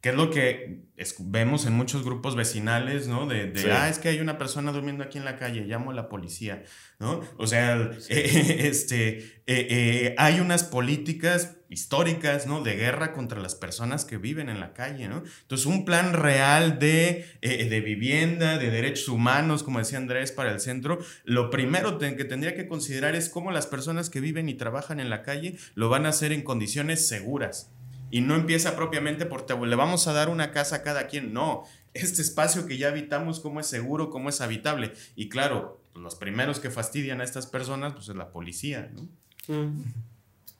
que es lo que vemos en muchos grupos vecinales, ¿no? De, ah, es que hay una persona durmiendo aquí en la calle, llamo a la policía, ¿no? O sea, [laughs] este, eh, eh, hay unas políticas históricas, ¿no? De guerra contra las personas que viven en la calle, ¿no? Entonces, un plan real de, eh, de vivienda, de derechos humanos, como decía Andrés, para el centro, lo primero que tendría que considerar es cómo las personas que viven y trabajan en la calle lo van a hacer en condiciones seguras y no empieza propiamente por le vamos a dar una casa a cada quien. No, este espacio que ya habitamos, cómo es seguro, cómo es habitable. Y claro, pues, los primeros que fastidian a estas personas, pues es la policía, ¿no?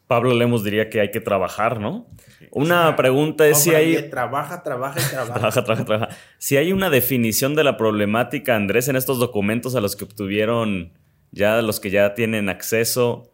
Pablo Lemos diría que hay que trabajar, ¿no? Una pregunta es si hay... Trabaja, trabaja y [laughs] trabaja. trabaja, trabaja, trabaja. Si hay una definición de la problemática, Andrés, en estos documentos a los que obtuvieron ya los que ya tienen acceso,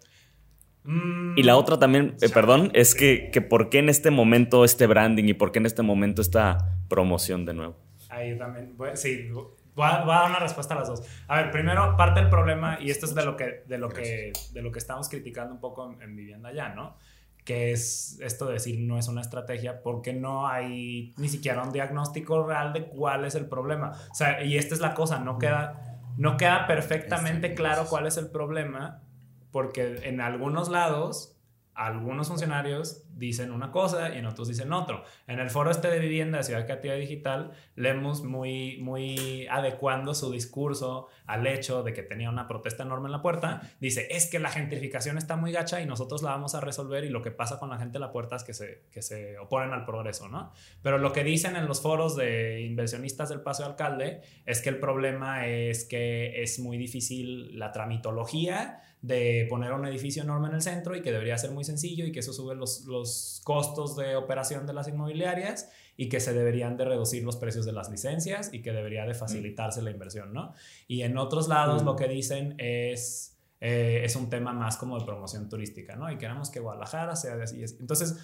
y la otra también, eh, perdón, es que, que por qué en este momento este branding y por qué en este momento esta promoción de nuevo. Ahí también, sí, voy a, dar una respuesta a las dos. A ver, primero, parte del problema, y esto es de lo que, de lo que, de lo que estamos criticando un poco en, Vivienda Ya, ¿no? Que es esto de decir no es una estrategia porque no hay ni siquiera un diagnóstico real de cuál es el problema. O sea, y esta es la cosa, no queda, no queda perfectamente claro cuál es el problema porque en algunos lados algunos funcionarios dicen una cosa y en otros dicen otro. En el foro este de vivienda de Ciudad Creativa Digital, leemos muy, muy adecuando su discurso al hecho de que tenía una protesta enorme en la puerta. Dice, es que la gentrificación está muy gacha y nosotros la vamos a resolver y lo que pasa con la gente en la puerta es que se, que se oponen al progreso, ¿no? Pero lo que dicen en los foros de inversionistas del Paso de Alcalde es que el problema es que es muy difícil la tramitología de poner un edificio enorme en el centro y que debería ser muy sencillo y que eso sube los, los costos de operación de las inmobiliarias y que se deberían de reducir los precios de las licencias y que debería de facilitarse la inversión, ¿no? Y en otros lados lo que dicen es, eh, es un tema más como de promoción turística, ¿no? Y queremos que Guadalajara sea de así. Entonces,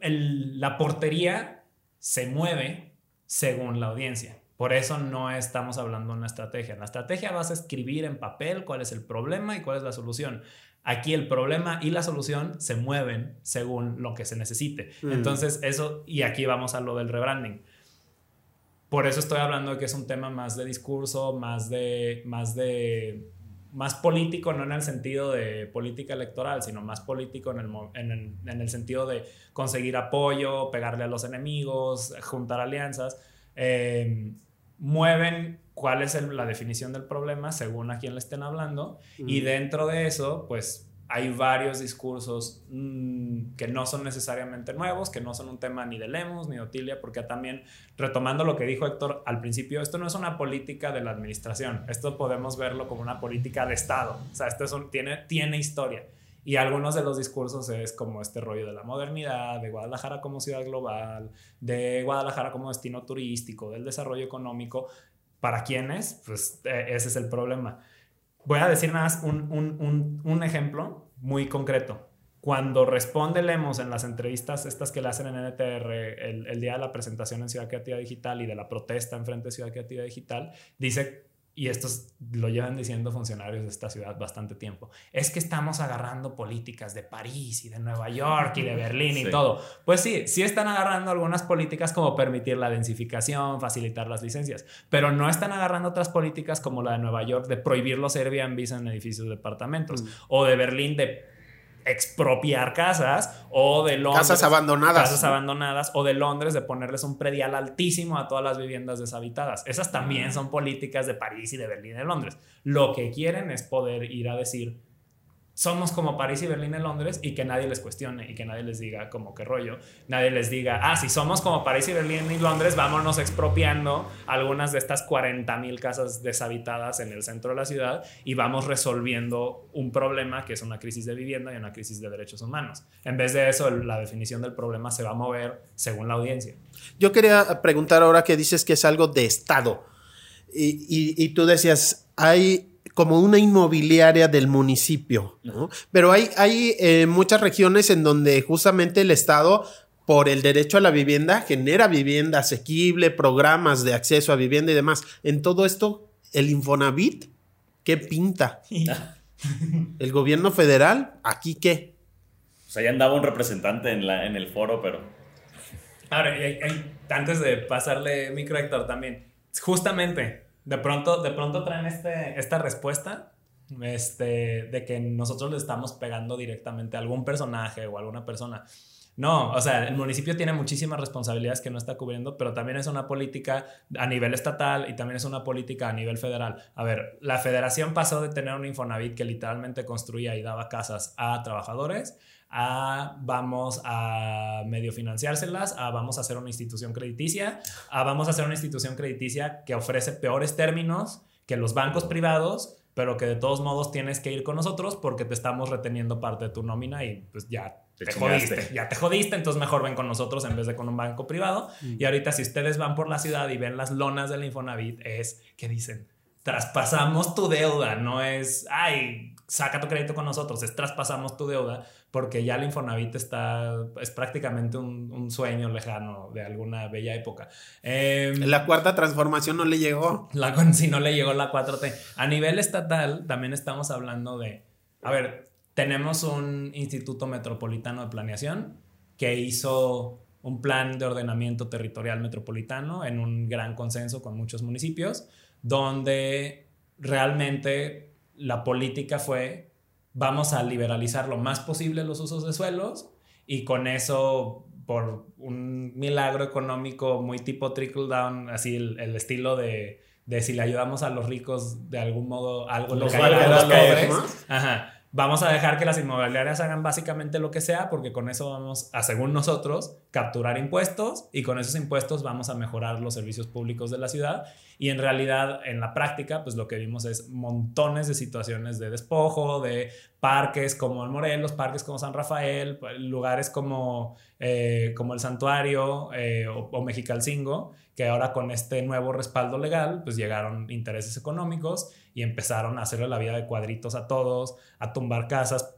la portería se mueve según la audiencia. Por eso no estamos hablando de una estrategia. En la estrategia vas a escribir en papel cuál es el problema y cuál es la solución. Aquí el problema y la solución se mueven según lo que se necesite. Mm. Entonces, eso, y aquí vamos a lo del rebranding. Por eso estoy hablando de que es un tema más de discurso, más de, más de, más político, no en el sentido de política electoral, sino más político en el, en el, en el sentido de conseguir apoyo, pegarle a los enemigos, juntar alianzas. Eh, mueven cuál es la definición del problema según a quién le estén hablando. Y dentro de eso pues hay varios discursos mm, que no son necesariamente nuevos, que no son un tema ni de Lemos ni de Otilia, porque también, retomando lo que dijo Héctor al principio, esto no es una política de la administración, esto podemos verlo como una política de Estado, o sea, esto tiene, tiene historia. Y algunos de los discursos es como este rollo de la modernidad, de Guadalajara como ciudad global, de Guadalajara como destino turístico, del desarrollo económico. ¿Para quiénes? Pues eh, ese es el problema. Voy a decir nada más un, un, un, ejemplo muy concreto. Cuando responde Lemos en las entrevistas estas que le hacen en NTR el, el, día de la presentación en Ciudad Creativa Digital y de la protesta en frente de Ciudad Creativa Digital, dice y esto lo llevan diciendo funcionarios de esta ciudad bastante tiempo, es que estamos agarrando políticas de París y de Nueva York y de [laughs] Berlín y todo. Pues sí, sí están agarrando algunas políticas como permitir la densificación, facilitar las licencias, pero no están agarrando otras políticas como la de Nueva York de prohibir los Airbnb en edificios de departamentos mm. o de Berlín de expropiar casas o de Londres. Casas abandonadas. Casas abandonadas o de Londres de ponerles un predial altísimo a todas las viviendas deshabitadas. Esas también son políticas de París y de Berlín y de Londres. Lo que quieren es poder ir a decir, somos como París y Berlín en Londres y que nadie les cuestione y que nadie les diga como qué rollo, nadie les diga, ah, si somos como París y Berlín y Londres, vámonos expropiando algunas de estas 40 mil casas deshabitadas en el centro de la ciudad y vamos resolviendo un problema que es una crisis de vivienda y una crisis de derechos humanos. En vez de eso, la definición del problema se va a mover según la audiencia. Yo quería preguntar ahora que dices que es algo de Estado y, y, y tú decías, hay como una inmobiliaria del municipio, ¿no? Pero hay, hay eh, muchas regiones en donde justamente el Estado, por el derecho a la vivienda, genera vivienda asequible, programas de acceso a vivienda y demás. En todo esto, el Infonavit, ¿qué pinta? [laughs] el gobierno federal, ¿aquí qué? O sea, ya andaba un representante en, la, en el foro, pero... Ahora, antes de pasarle micro Héctor también, justamente de pronto, de pronto traen este, esta respuesta este, de que nosotros le estamos pegando directamente a algún personaje o a alguna persona. No, o sea, el municipio tiene muchísimas responsabilidades que no está cubriendo, pero también es una política a nivel estatal y también es una política a nivel federal. A ver, la federación pasó de tener un Infonavit que literalmente construía y daba casas a trabajadores a vamos a medio financiárselas, a vamos a hacer una institución crediticia, a vamos a hacer una institución crediticia que ofrece peores términos que los bancos privados, pero que de todos modos tienes que ir con nosotros porque te estamos reteniendo parte de tu nómina y pues ya te, jodiste, ya te jodiste, entonces mejor ven con nosotros en vez de con un banco privado. Mm. Y ahorita si ustedes van por la ciudad y ven las lonas del Infonavit, es que dicen, traspasamos tu deuda, no es, ay, saca tu crédito con nosotros, es traspasamos tu deuda, porque ya el Infonavit está, es prácticamente un, sueño lejano de alguna bella época. Em, la cuarta transformación no le llegó. La, si no le llegó la 4T. A nivel estatal también estamos hablando de, a ver, tenemos un Instituto Metropolitano de Planeación que hizo un plan de ordenamiento territorial metropolitano en un gran consenso con muchos municipios, donde realmente la política fue vamos a liberalizar lo más posible los usos de suelos y con eso por un milagro económico muy tipo trickle down, así el, el estilo de, de, si le ayudamos a los ricos de algún modo, algo lo que a los pobres. Ajá vamos a dejar que las inmobiliarias hagan básicamente lo que sea porque con eso vamos a, según nosotros, capturar impuestos y con esos impuestos vamos a mejorar los servicios públicos de la ciudad y en realidad en la práctica pues lo que vimos es montones de situaciones de despojo, de parques como el Morelos, parques como San Rafael, lugares como, eh, como el Santuario eh, o, o Mexicalcingo que ahora con este nuevo respaldo legal pues llegaron intereses económicos y empezaron a hacerle la vida de cuadritos a todos, a tumbar casas.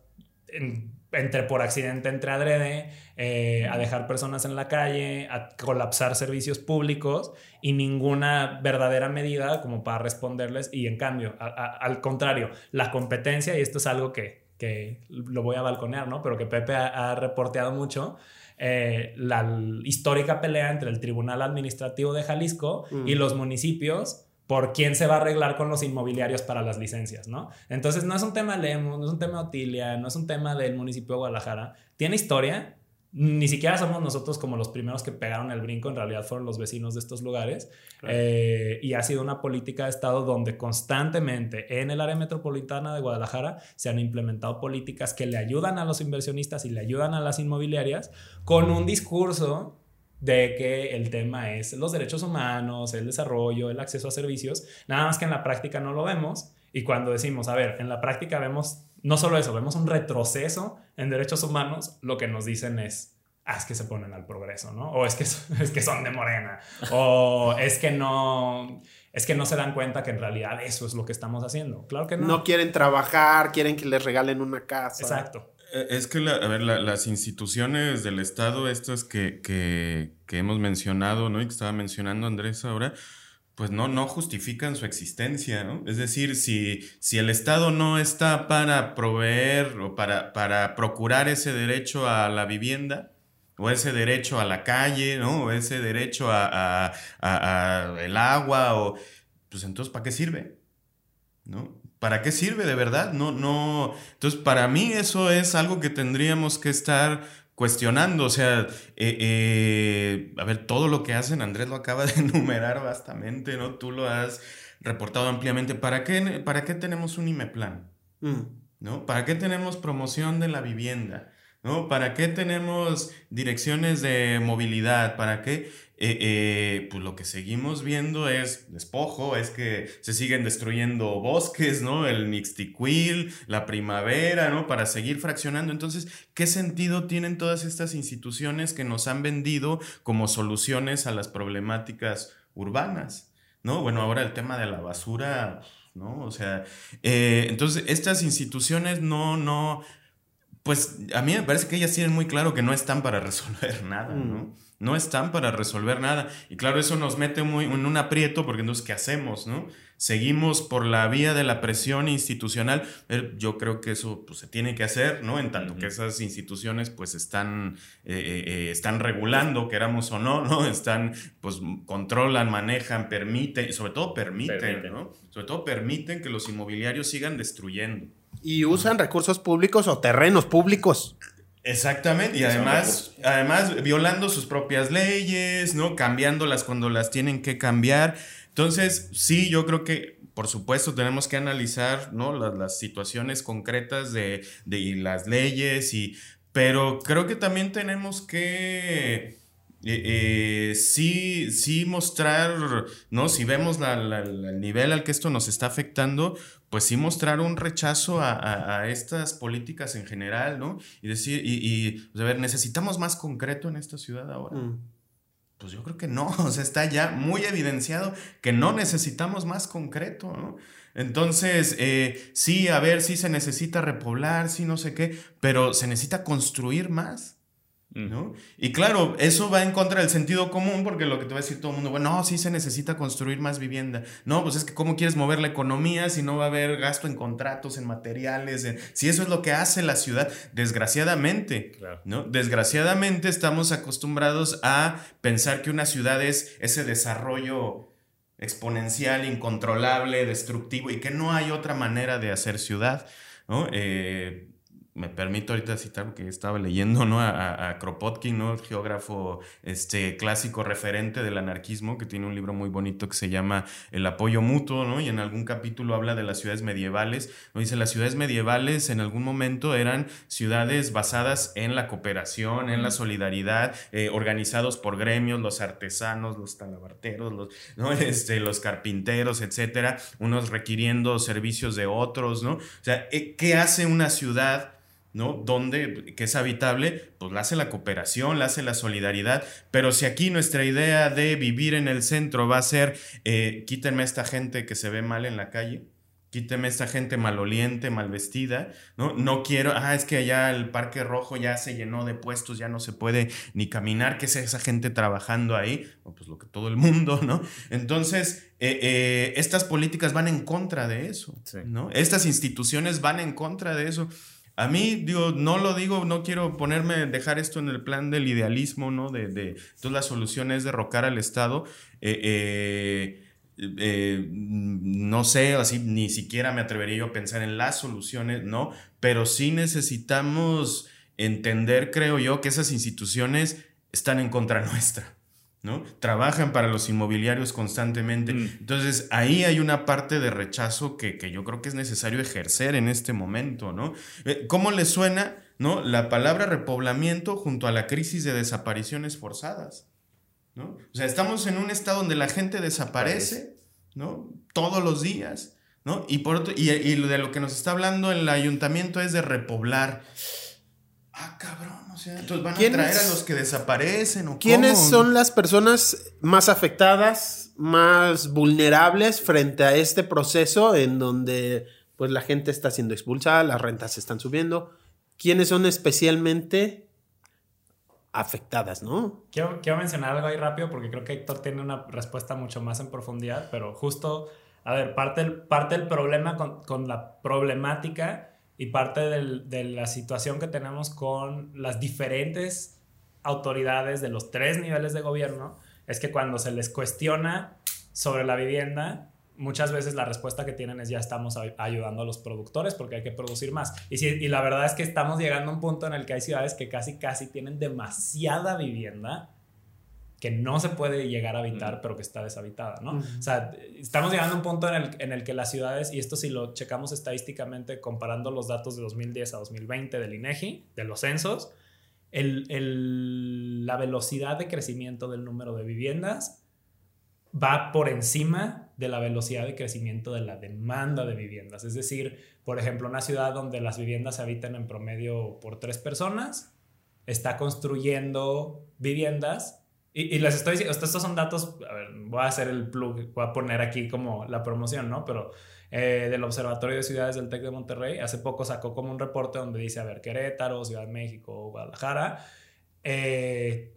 Entre por accidente, entre adrede, eh, a dejar personas en la calle, a colapsar servicios públicos y ninguna verdadera medida como para responderles. Y en cambio, al contrario, la competencia, y esto es algo que, que lo voy a balconear, ¿no? Pero que Pepe ha, reporteado mucho, eh, la histórica pelea entre el Tribunal Administrativo de Jalisco y los municipios por quién se va a arreglar con los inmobiliarios para las licencias, ¿no? Entonces no es un tema Lemos, no es un tema Otilia, no es un tema del municipio de Guadalajara. Tiene historia, ni siquiera somos nosotros como los primeros que pegaron el brinco, en realidad fueron los vecinos de estos lugares. Eh, y ha sido una política de Estado donde constantemente en el área metropolitana de Guadalajara se han implementado políticas que le ayudan a los inversionistas y le ayudan a las inmobiliarias con un discurso de que el tema es los derechos humanos, el desarrollo, el acceso a servicios, nada más que en la práctica no lo vemos. Y cuando decimos, a ver, en la práctica vemos no solo eso, vemos un retroceso en derechos humanos, lo que nos dicen es, ah, es que se ponen al progreso, ¿no? O es que, [laughs] es que son de morena, o es que no es que no se dan cuenta que en realidad eso es lo que estamos haciendo. Claro que no. No quieren trabajar, quieren que les regalen una casa. Exacto. Eh, es que, a ver, las instituciones del Estado, estas que, que, hemos mencionado, ¿no? Y que estaba mencionando Andrés ahora, pues no, no justifican su existencia, ¿no? Es decir, si, si el Estado no está para proveer o para, para procurar ese derecho a la vivienda, o ese derecho a la calle, ¿no? O ese derecho a, a, a el agua, o pues entonces, ¿para qué sirve? ¿No? ¿Para qué sirve de verdad? No, no. Entonces, para mí eso es algo que tendríamos que estar cuestionando. O sea, eh, eh, a ver, todo lo que hacen, Andrés lo acaba de [laughs] enumerar bastante, ¿no? Tú lo has reportado ampliamente. ¿Para qué, para qué tenemos un IMEPLAN? Mm. ¿No? ¿Para qué tenemos promoción de la vivienda? ¿No? ¿Para qué tenemos direcciones de movilidad? ¿Para qué? Eh, eh, pues lo que seguimos viendo es despojo, es que se siguen destruyendo bosques, ¿no? El Nixtiquil, la primavera, ¿no? Para seguir fraccionando. Entonces, ¿qué sentido tienen todas estas instituciones que nos han vendido como soluciones a las problemáticas urbanas? ¿No? Bueno, ahora el tema de la basura, ¿no? O sea, eh, entonces estas instituciones no, no, pues a mí me parece que ellas tienen muy claro que no están para [laughs] resolver nada, ¿no? Mm no están para resolver nada. Y claro, eso nos mete muy en un aprieto porque entonces, ¿qué hacemos? ¿no? Seguimos por la vía de la presión institucional. Eh, yo creo que eso pues, se tiene que hacer, ¿no? En tanto que esas instituciones pues están, eh, eh, están regulando, queramos o no, ¿no? Están, pues controlan, manejan, permiten, y sobre todo permiten, ¿no? Sobre todo permiten que los inmobiliarios sigan destruyendo. Y usan recursos públicos o terrenos públicos. Exactamente, y además, además violando sus propias leyes, ¿no? Cambiándolas cuando las tienen que cambiar. Entonces, sí, yo creo que, por supuesto, tenemos que analizar, ¿no? Las, situaciones concretas de, de las leyes, y, pero creo que también tenemos que eh, eh, sí, sí mostrar, ¿no? Si vemos el nivel al que esto nos está afectando, pues sí mostrar un rechazo a, estas políticas en general, ¿no? Y decir, y, pues, a ver, ¿necesitamos más concreto en esta ciudad ahora? Mm. Pues yo creo que no, [laughs] o sea, está ya muy evidenciado que no necesitamos más concreto, ¿no? Entonces, eh, sí, a ver, sí se necesita repoblar, sí, no sé qué, pero se necesita construir más. ¿No? Y claro, eso va en contra del sentido común porque lo que te va a decir todo el mundo, bueno, no, sí se necesita construir más vivienda. No, pues es que cómo quieres mover la economía si no va a haber gasto en contratos, en materiales, si eso es lo que hace la ciudad, desgraciadamente, ¿no? Desgraciadamente estamos acostumbrados a pensar que una ciudad es ese desarrollo exponencial, incontrolable, destructivo y que no hay otra manera de hacer ciudad. ¿no? Eh, me permito ahorita citar porque estaba leyendo ¿no? a, a, Kropotkin, ¿no? geógrafo este, clásico referente del anarquismo, que tiene un libro muy bonito que se llama El apoyo mutuo, ¿no? y en algún capítulo habla de las ciudades medievales. ¿no? Dice, las ciudades medievales en algún momento eran ciudades basadas en la cooperación, en la solidaridad, eh, organizados por gremios, los artesanos, los talabarteros, los, ¿no? [laughs] este, los carpinteros, etcétera, unos requiriendo servicios de otros, ¿no? O sea, eh, ¿qué hace una ciudad? ¿No? Donde, que es habitable, pues la hace la cooperación, la hace la solidaridad, pero si aquí nuestra idea de vivir en el centro va a ser, eh, quítenme a esta gente que se ve mal en la calle, quítenme a esta gente maloliente, mal vestida, ¿no? No quiero, ah, es que allá el Parque Rojo ya se llenó de puestos, ya no se puede ni caminar, ¿qué es esa gente trabajando ahí? pues lo que todo el mundo, ¿no? Entonces, eh, eh, estas políticas van en contra de eso, ¿no? Estas instituciones van en contra de eso. A mí, digo, no lo digo, no quiero ponerme, dejar esto en el plan del idealismo, ¿no? De, de entonces la solución es derrocar al Estado. Eh, eh, eh, no sé, así ni siquiera me atrevería yo a pensar en las soluciones, ¿no? Pero sí necesitamos entender, creo yo, que esas instituciones están en contra nuestra. ¿No? Trabajan para los inmobiliarios constantemente. Mm. Entonces, ahí hay una parte de rechazo que, yo creo que es necesario ejercer en este momento, ¿no? Eh, ¿Cómo le suena, ¿no? La palabra repoblamiento junto a la crisis de desapariciones forzadas, ¿no? O sea, estamos en un estado donde la gente desaparece, ¿no? Todos los días, ¿no? Y, por y, y de lo que nos está hablando el ayuntamiento es de repoblar. Ah, cabrón entonces van a traer a los que desaparecen o ¿Quiénes son las personas más afectadas, más vulnerables frente a este proceso en donde pues la gente está siendo expulsada, las rentas se están subiendo? ¿Quiénes son especialmente afectadas, no? Quiero, quiero mencionar algo ahí rápido porque creo que Héctor tiene una respuesta mucho más en profundidad, pero justo, a ver, parte del, parte del problema con, con la problemática y parte de la situación que tenemos con las diferentes autoridades de los tres niveles de gobierno es que cuando se les cuestiona sobre la vivienda, muchas veces la respuesta que tienen es ya estamos ayudando a los productores porque hay que producir más. Y, y la verdad es que estamos llegando a un punto en el que hay ciudades que casi, casi tienen demasiada vivienda que no se puede llegar a habitar, pero que está deshabitada, ¿no? O sea, estamos llegando a un punto en el, en el, que las ciudades, y esto si lo checamos estadísticamente comparando los datos de 2010 a 2020 del INEGI, de los censos, el, el, la velocidad de crecimiento del número de viviendas va por encima de la velocidad de crecimiento de la demanda de viviendas. Es decir, por ejemplo, una ciudad donde las viviendas se habitan en promedio por tres personas, está construyendo viviendas y, les estoy diciendo, estos son datos, a ver, voy a hacer el plug, voy a poner aquí como la promoción, ¿no? Pero eh, del Observatorio de Ciudades del TEC de Monterrey, hace poco sacó como un reporte donde dice, a ver, Querétaro, Ciudad de México, Guadalajara, eh,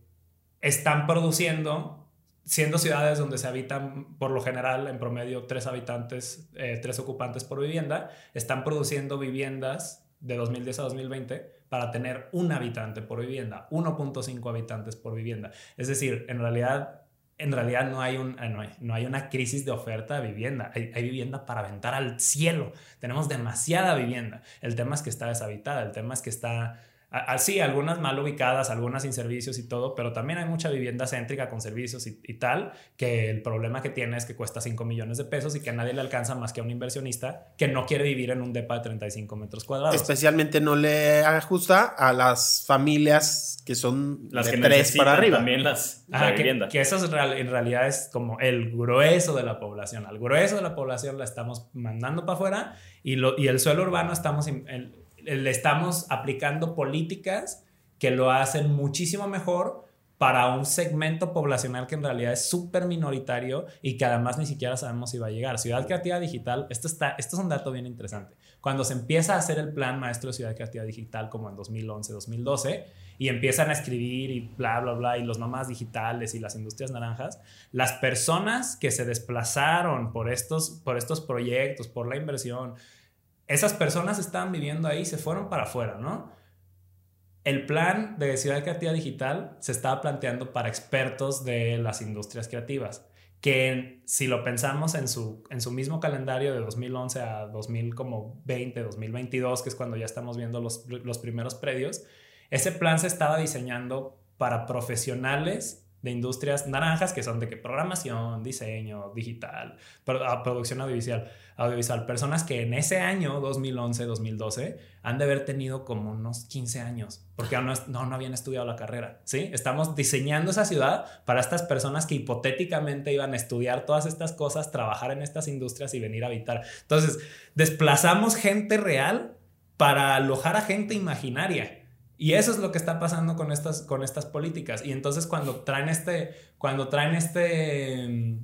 están produciendo, siendo ciudades donde se habitan por lo general en promedio tres habitantes, eh, tres ocupantes por vivienda, están produciendo viviendas de 2010 a 2020 para tener un habitante por vivienda, 1.5 habitantes por vivienda. Es decir, en realidad, en realidad no, hay eh, no, hay, una crisis de oferta de vivienda. Hay, hay, vivienda para aventar al cielo. Tenemos demasiada vivienda. El tema es que está deshabitada, el tema es que está Así, algunas mal ubicadas, algunas sin servicios y todo, pero también hay mucha vivienda céntrica con servicios y, tal, que el problema que tiene es que cuesta 5 millones de pesos y que a nadie le alcanza más que a un inversionista que no quiere vivir en un depa de 35 metros cuadrados. Especialmente no le ajusta a las familias que son las de que tres para arriba. También las viviendas. Que, eso en realidad es como el grueso de la población. Al grueso de la población la estamos mandando para afuera y, lo, y el suelo urbano estamos... En, le estamos aplicando políticas que lo hacen muchísimo mejor para un segmento poblacional que en realidad es súper minoritario y que además ni siquiera sabemos si va a llegar. Ciudad Creativa Digital, esto, está, esto es un dato bien interesante. Cuando se empieza a hacer el plan maestro de Ciudad Creativa Digital, como en 2011, 2012, y empiezan a escribir y bla, bla, bla, y los nomás digitales y las industrias naranjas, las personas que se desplazaron por estos, por estos proyectos, por la inversión, esas personas estaban viviendo ahí, se fueron para afuera, ¿no? El plan de Ciudad Creativa Digital se estaba planteando para expertos de las industrias creativas. que si lo pensamos en su, en su mismo calendario de 2011 a 2020, 2022, que es cuando ya estamos viendo los, los primeros predios, ese plan se estaba diseñando para profesionales de industrias naranjas que son de que programación, diseño, digital, ah, producción audiovisual, audiovisual, personas que en ese año 2011, 2012 han de haber tenido como unos 15 años, porque no, no, no habían estudiado la carrera, ¿sí? Estamos diseñando esa ciudad para estas personas que hipotéticamente iban a estudiar todas estas cosas, trabajar en estas industrias y venir a habitar. Entonces, desplazamos gente real para alojar a gente imaginaria. Y eso es lo que está pasando con estas, con estas políticas. Y entonces cuando traen este, cuando traen este mm,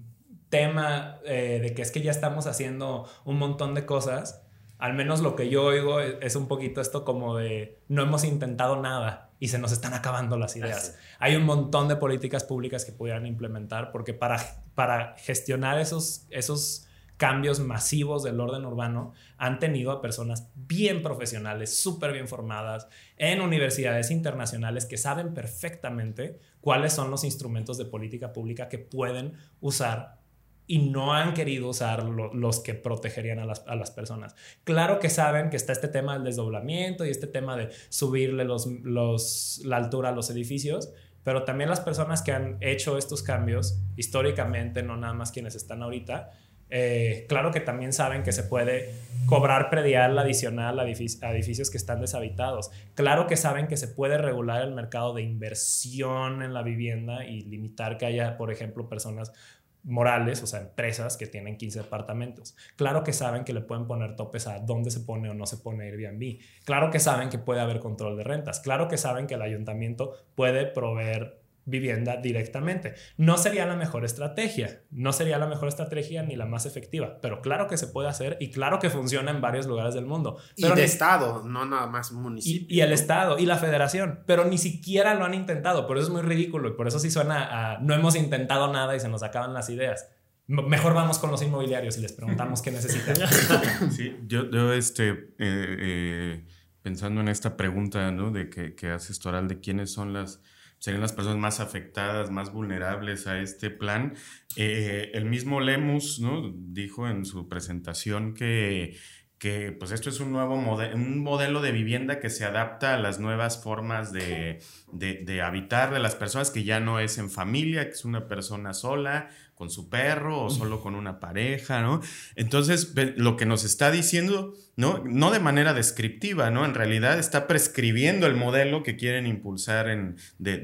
tema eh, de que es que ya estamos haciendo un montón de cosas, al menos lo que yo oigo es, un poquito esto como de no hemos intentado nada y se nos están acabando las ideas. Hay un montón de políticas públicas que pudieran implementar porque para, para gestionar esos, esos cambios masivos del orden urbano han tenido a personas bien profesionales, súper bien formadas, en universidades internacionales que saben perfectamente cuáles son los instrumentos de política pública que pueden usar y no han querido usar los que protegerían a las, personas. Claro que saben que está este tema del desdoblamiento y este tema de subirle la altura a los edificios, pero también las personas que han hecho estos cambios históricamente, no nada más quienes están ahorita, eh, claro que también saben que se puede cobrar predial adicional a edificios que están deshabitados. Claro que saben que se puede regular el mercado de inversión en la vivienda y limitar que haya, por ejemplo, personas morales, o sea, empresas que tienen 15 departamentos. Claro que saben que le pueden poner topes a dónde se pone o no se pone Airbnb. Claro que saben que puede haber control de rentas. Claro que saben que el ayuntamiento puede proveer vivienda directamente. No sería la mejor estrategia, no sería la mejor estrategia ni la más efectiva, pero claro que se puede hacer y claro que funciona en varios lugares del mundo. Pero y de Estado, no nada más municipio. Y, el Estado y la Federación, pero ni siquiera lo han intentado, por eso es muy ridículo y por eso sí suena a no hemos intentado nada y se nos acaban las ideas. Mejor vamos con los inmobiliarios y les preguntamos qué necesitan. [laughs] Sí, yo, yo este, eh, eh, pensando en esta pregunta ¿no? de que, que haces, Toral, de quiénes son las serían las personas más afectadas, más vulnerables a este plan. Eh, el mismo Lemus ¿no? dijo en su presentación que, que pues esto es un nuevo un modelo de vivienda que se adapta a las nuevas formas de, de, de, habitar de las personas, que ya no es en familia, que es una persona sola, con su perro o solo con una pareja, ¿no? Entonces, lo que nos está diciendo, ¿no? No de manera descriptiva, ¿no? En realidad está prescribiendo el modelo que quieren impulsar en, de,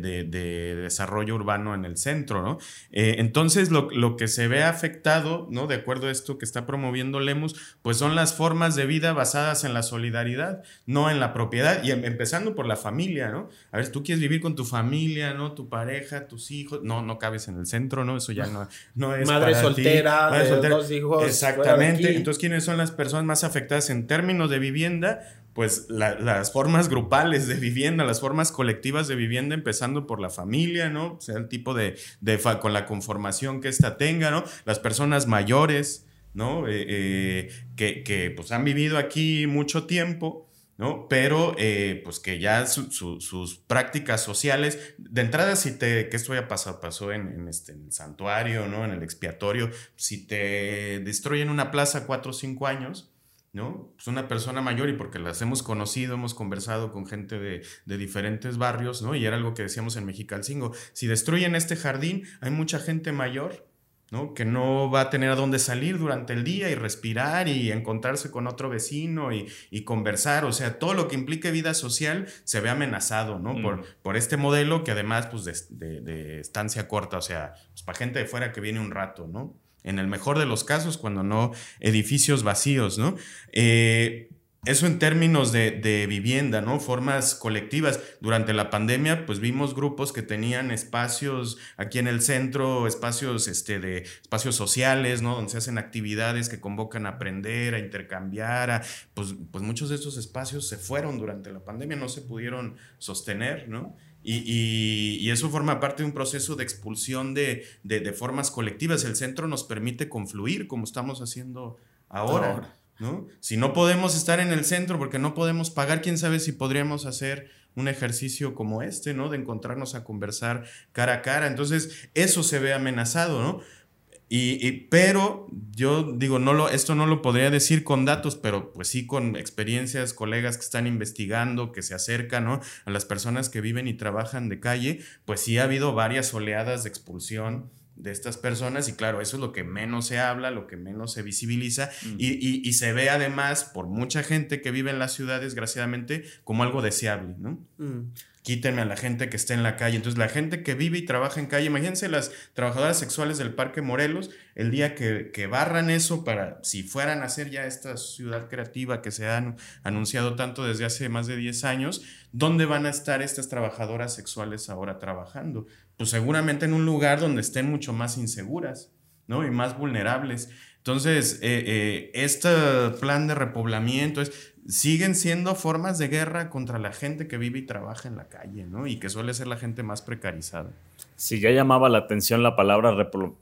desarrollo urbano en el centro, ¿no? Eh, entonces, lo, que se ve afectado, ¿no? De acuerdo a esto que está promoviendo Lemus, pues son las formas de vida basadas en la solidaridad, no en la propiedad, y em, empezando por la familia, ¿no? A ver, tú quieres vivir con tu familia, ¿no? Tu pareja, tus hijos, no, no cabes en el centro, ¿no? Eso ya [laughs] no madre soltera, dos hijos. Exactamente. Entonces, ¿quiénes son las personas más afectadas en términos de vivienda? Pues las formas grupales de vivienda, las formas colectivas de vivienda, empezando por la familia, ¿no? O sea, el tipo de, de con la conformación que ésta tenga, ¿no? Las personas mayores, ¿no? Eh, eh, que, que pues han vivido aquí mucho tiempo ¿no? Pero eh, pues que ya sus prácticas sociales, de entrada si te, que esto ya pasó, pasó en, este, en el santuario, ¿no? En el expiatorio, si te destruyen una plaza cuatro o cinco años, ¿no? Pues una persona mayor y porque las hemos conocido, hemos conversado con gente de, de, diferentes barrios, ¿no? Y era algo que decíamos en Mexicalcingo, si destruyen este jardín, hay mucha gente mayor ¿no? Que no va a tener a dónde salir durante el día y respirar y encontrarse con otro vecino y, conversar. O sea, todo lo que implique vida social se ve amenazado, ¿no? Por, por, este modelo que además, pues, de, estancia corta, o sea, pues, para gente de fuera que viene un rato, ¿no? En el mejor de los casos, cuando no edificios vacíos, ¿no? Eh, eso en términos de, vivienda, ¿no? Formas colectivas. Durante la pandemia, pues vimos grupos que tenían espacios aquí en el centro, espacios, este, de, espacios sociales, ¿no? Donde se hacen actividades que convocan a aprender, a intercambiar, pues, pues muchos de estos espacios se fueron durante la pandemia, no se pudieron sostener, ¿no? Y, eso forma parte de un proceso de expulsión de, de, formas colectivas. El centro nos permite confluir como estamos haciendo ahora. ¿No? Si no podemos estar en el centro porque no podemos pagar, quién sabe si podríamos hacer un ejercicio como este, ¿no? De encontrarnos a conversar cara a cara. Entonces, eso se ve amenazado, ¿no? Y, pero yo digo, no lo, esto no lo podría decir con datos, pero pues sí con experiencias, colegas que están investigando, que se acercan ¿no? a las personas que viven y trabajan de calle, pues sí ha habido varias oleadas de expulsión de estas personas y claro, eso es lo que menos se habla, lo que menos se visibiliza mm. y, se ve además por mucha gente que vive en las ciudades, desgraciadamente, como algo deseable, ¿no? Mm. Quítenme a la gente que esté en la calle. Entonces, la gente que vive y trabaja en calle, imagínense las trabajadoras sexuales del Parque Morelos, el día que, que barran eso para, si fueran a hacer ya esta ciudad creativa que se ha anunciado tanto desde hace más de 10 años, ¿dónde van a estar estas trabajadoras sexuales ahora trabajando? Pues seguramente en un lugar donde estén mucho más inseguras, ¿no? Y más vulnerables. Entonces, eh, eh, este plan de repoblamiento es, siguen siendo formas de guerra contra la gente que vive y trabaja en la calle, ¿no? Y que suele ser la gente más precarizada. Si ya llamaba la atención la palabra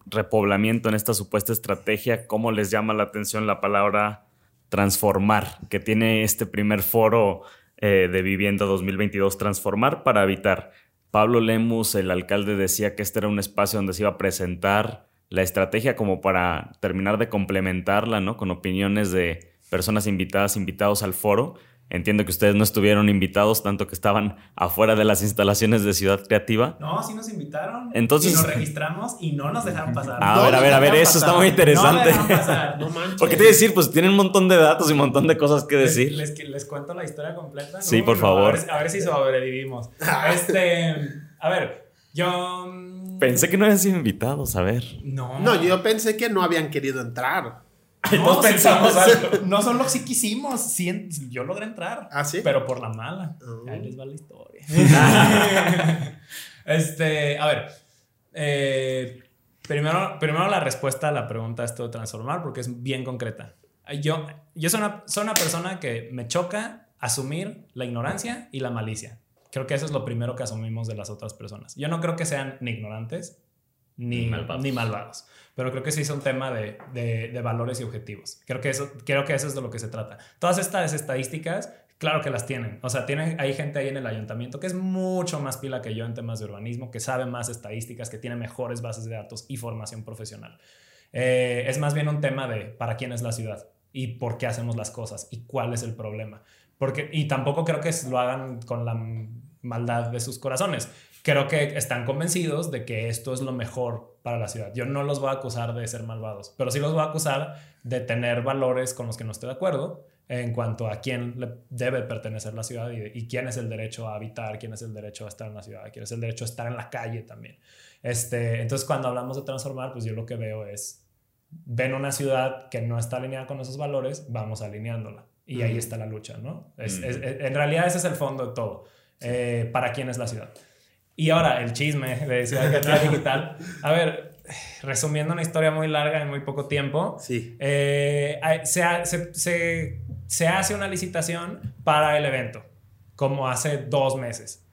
repoblamiento en esta supuesta estrategia, ¿cómo les llama la atención la palabra transformar, que tiene este primer foro eh, de vivienda 2022, transformar para habitar? Pablo Lemus, el alcalde, decía que este era un espacio donde se iba a presentar la estrategia como para terminar de complementarla, ¿no? Con opiniones de personas invitadas, invitados al foro. Entiendo que ustedes no estuvieron invitados, tanto que estaban afuera de las instalaciones de Ciudad Creativa. No, sí nos invitaron. Entonces. Y nos registramos y no nos dejaron pasar. A ver, a ver, a ver, eso está muy interesante. No pasar. No manches. Porque te voy a decir, pues tienen un montón de datos y un montón de cosas que decir. ¿Les, les, cuento la historia completa? Sí, por favor. A ver, si sobrevivimos. [laughs] este. A ver, yo. Mm, pensé que no habían sido invitados, a ver. No. No, yo pensé que no habían querido entrar. [laughs] No, pensamos algo. No solo sí quisimos, yo logré entrar. ¿Ah, sí? Pero por la mala. Oh. Ahí les va la historia. [laughs] este, a ver. Eh, primero, primero la respuesta a la pregunta esto de transformar, porque es bien concreta. Yo, yo soy, una, soy una persona que me choca asumir la ignorancia y la malicia. Creo que eso es lo primero que asumimos de las otras personas. Yo no creo que sean ni ignorantes ni, ni malvados. Pero creo que sí es un tema de, de, valores y objetivos. Creo que, eso, creo que eso es de lo que se trata. Todas estas estadísticas, claro que las tienen. O sea, tienen, hay gente ahí en el ayuntamiento que es mucho más pila que yo en temas de urbanismo, que sabe más estadísticas, que tiene mejores bases de datos y formación profesional. Eh, es más bien un tema de para quién es la ciudad y por qué hacemos las cosas y cuál es el problema. Porque, y tampoco creo que lo hagan con la maldad de sus corazones creo que están convencidos de que esto es lo mejor para la ciudad. Yo no los voy a acusar de ser malvados, pero sí los voy a acusar de tener valores con los que no estoy de acuerdo en cuanto a quién le debe pertenecer la ciudad y, quién es el derecho a habitar, quién es el derecho a estar en la ciudad, quién es el derecho a estar en la calle también. Este, entonces, cuando hablamos de transformar, pues yo lo que veo es, ven una ciudad que no está alineada con esos valores, vamos alineándola. Y ahí está la lucha, ¿no? en realidad ese es el fondo de todo. Eh, ¿Para quién es la ciudad? Y ahora, el chisme de Ciudad [laughs] Creativa Digital. A ver, resumiendo una historia muy larga en muy poco tiempo, sí. Eh, se, se, se, hace una licitación para el evento, como hace dos meses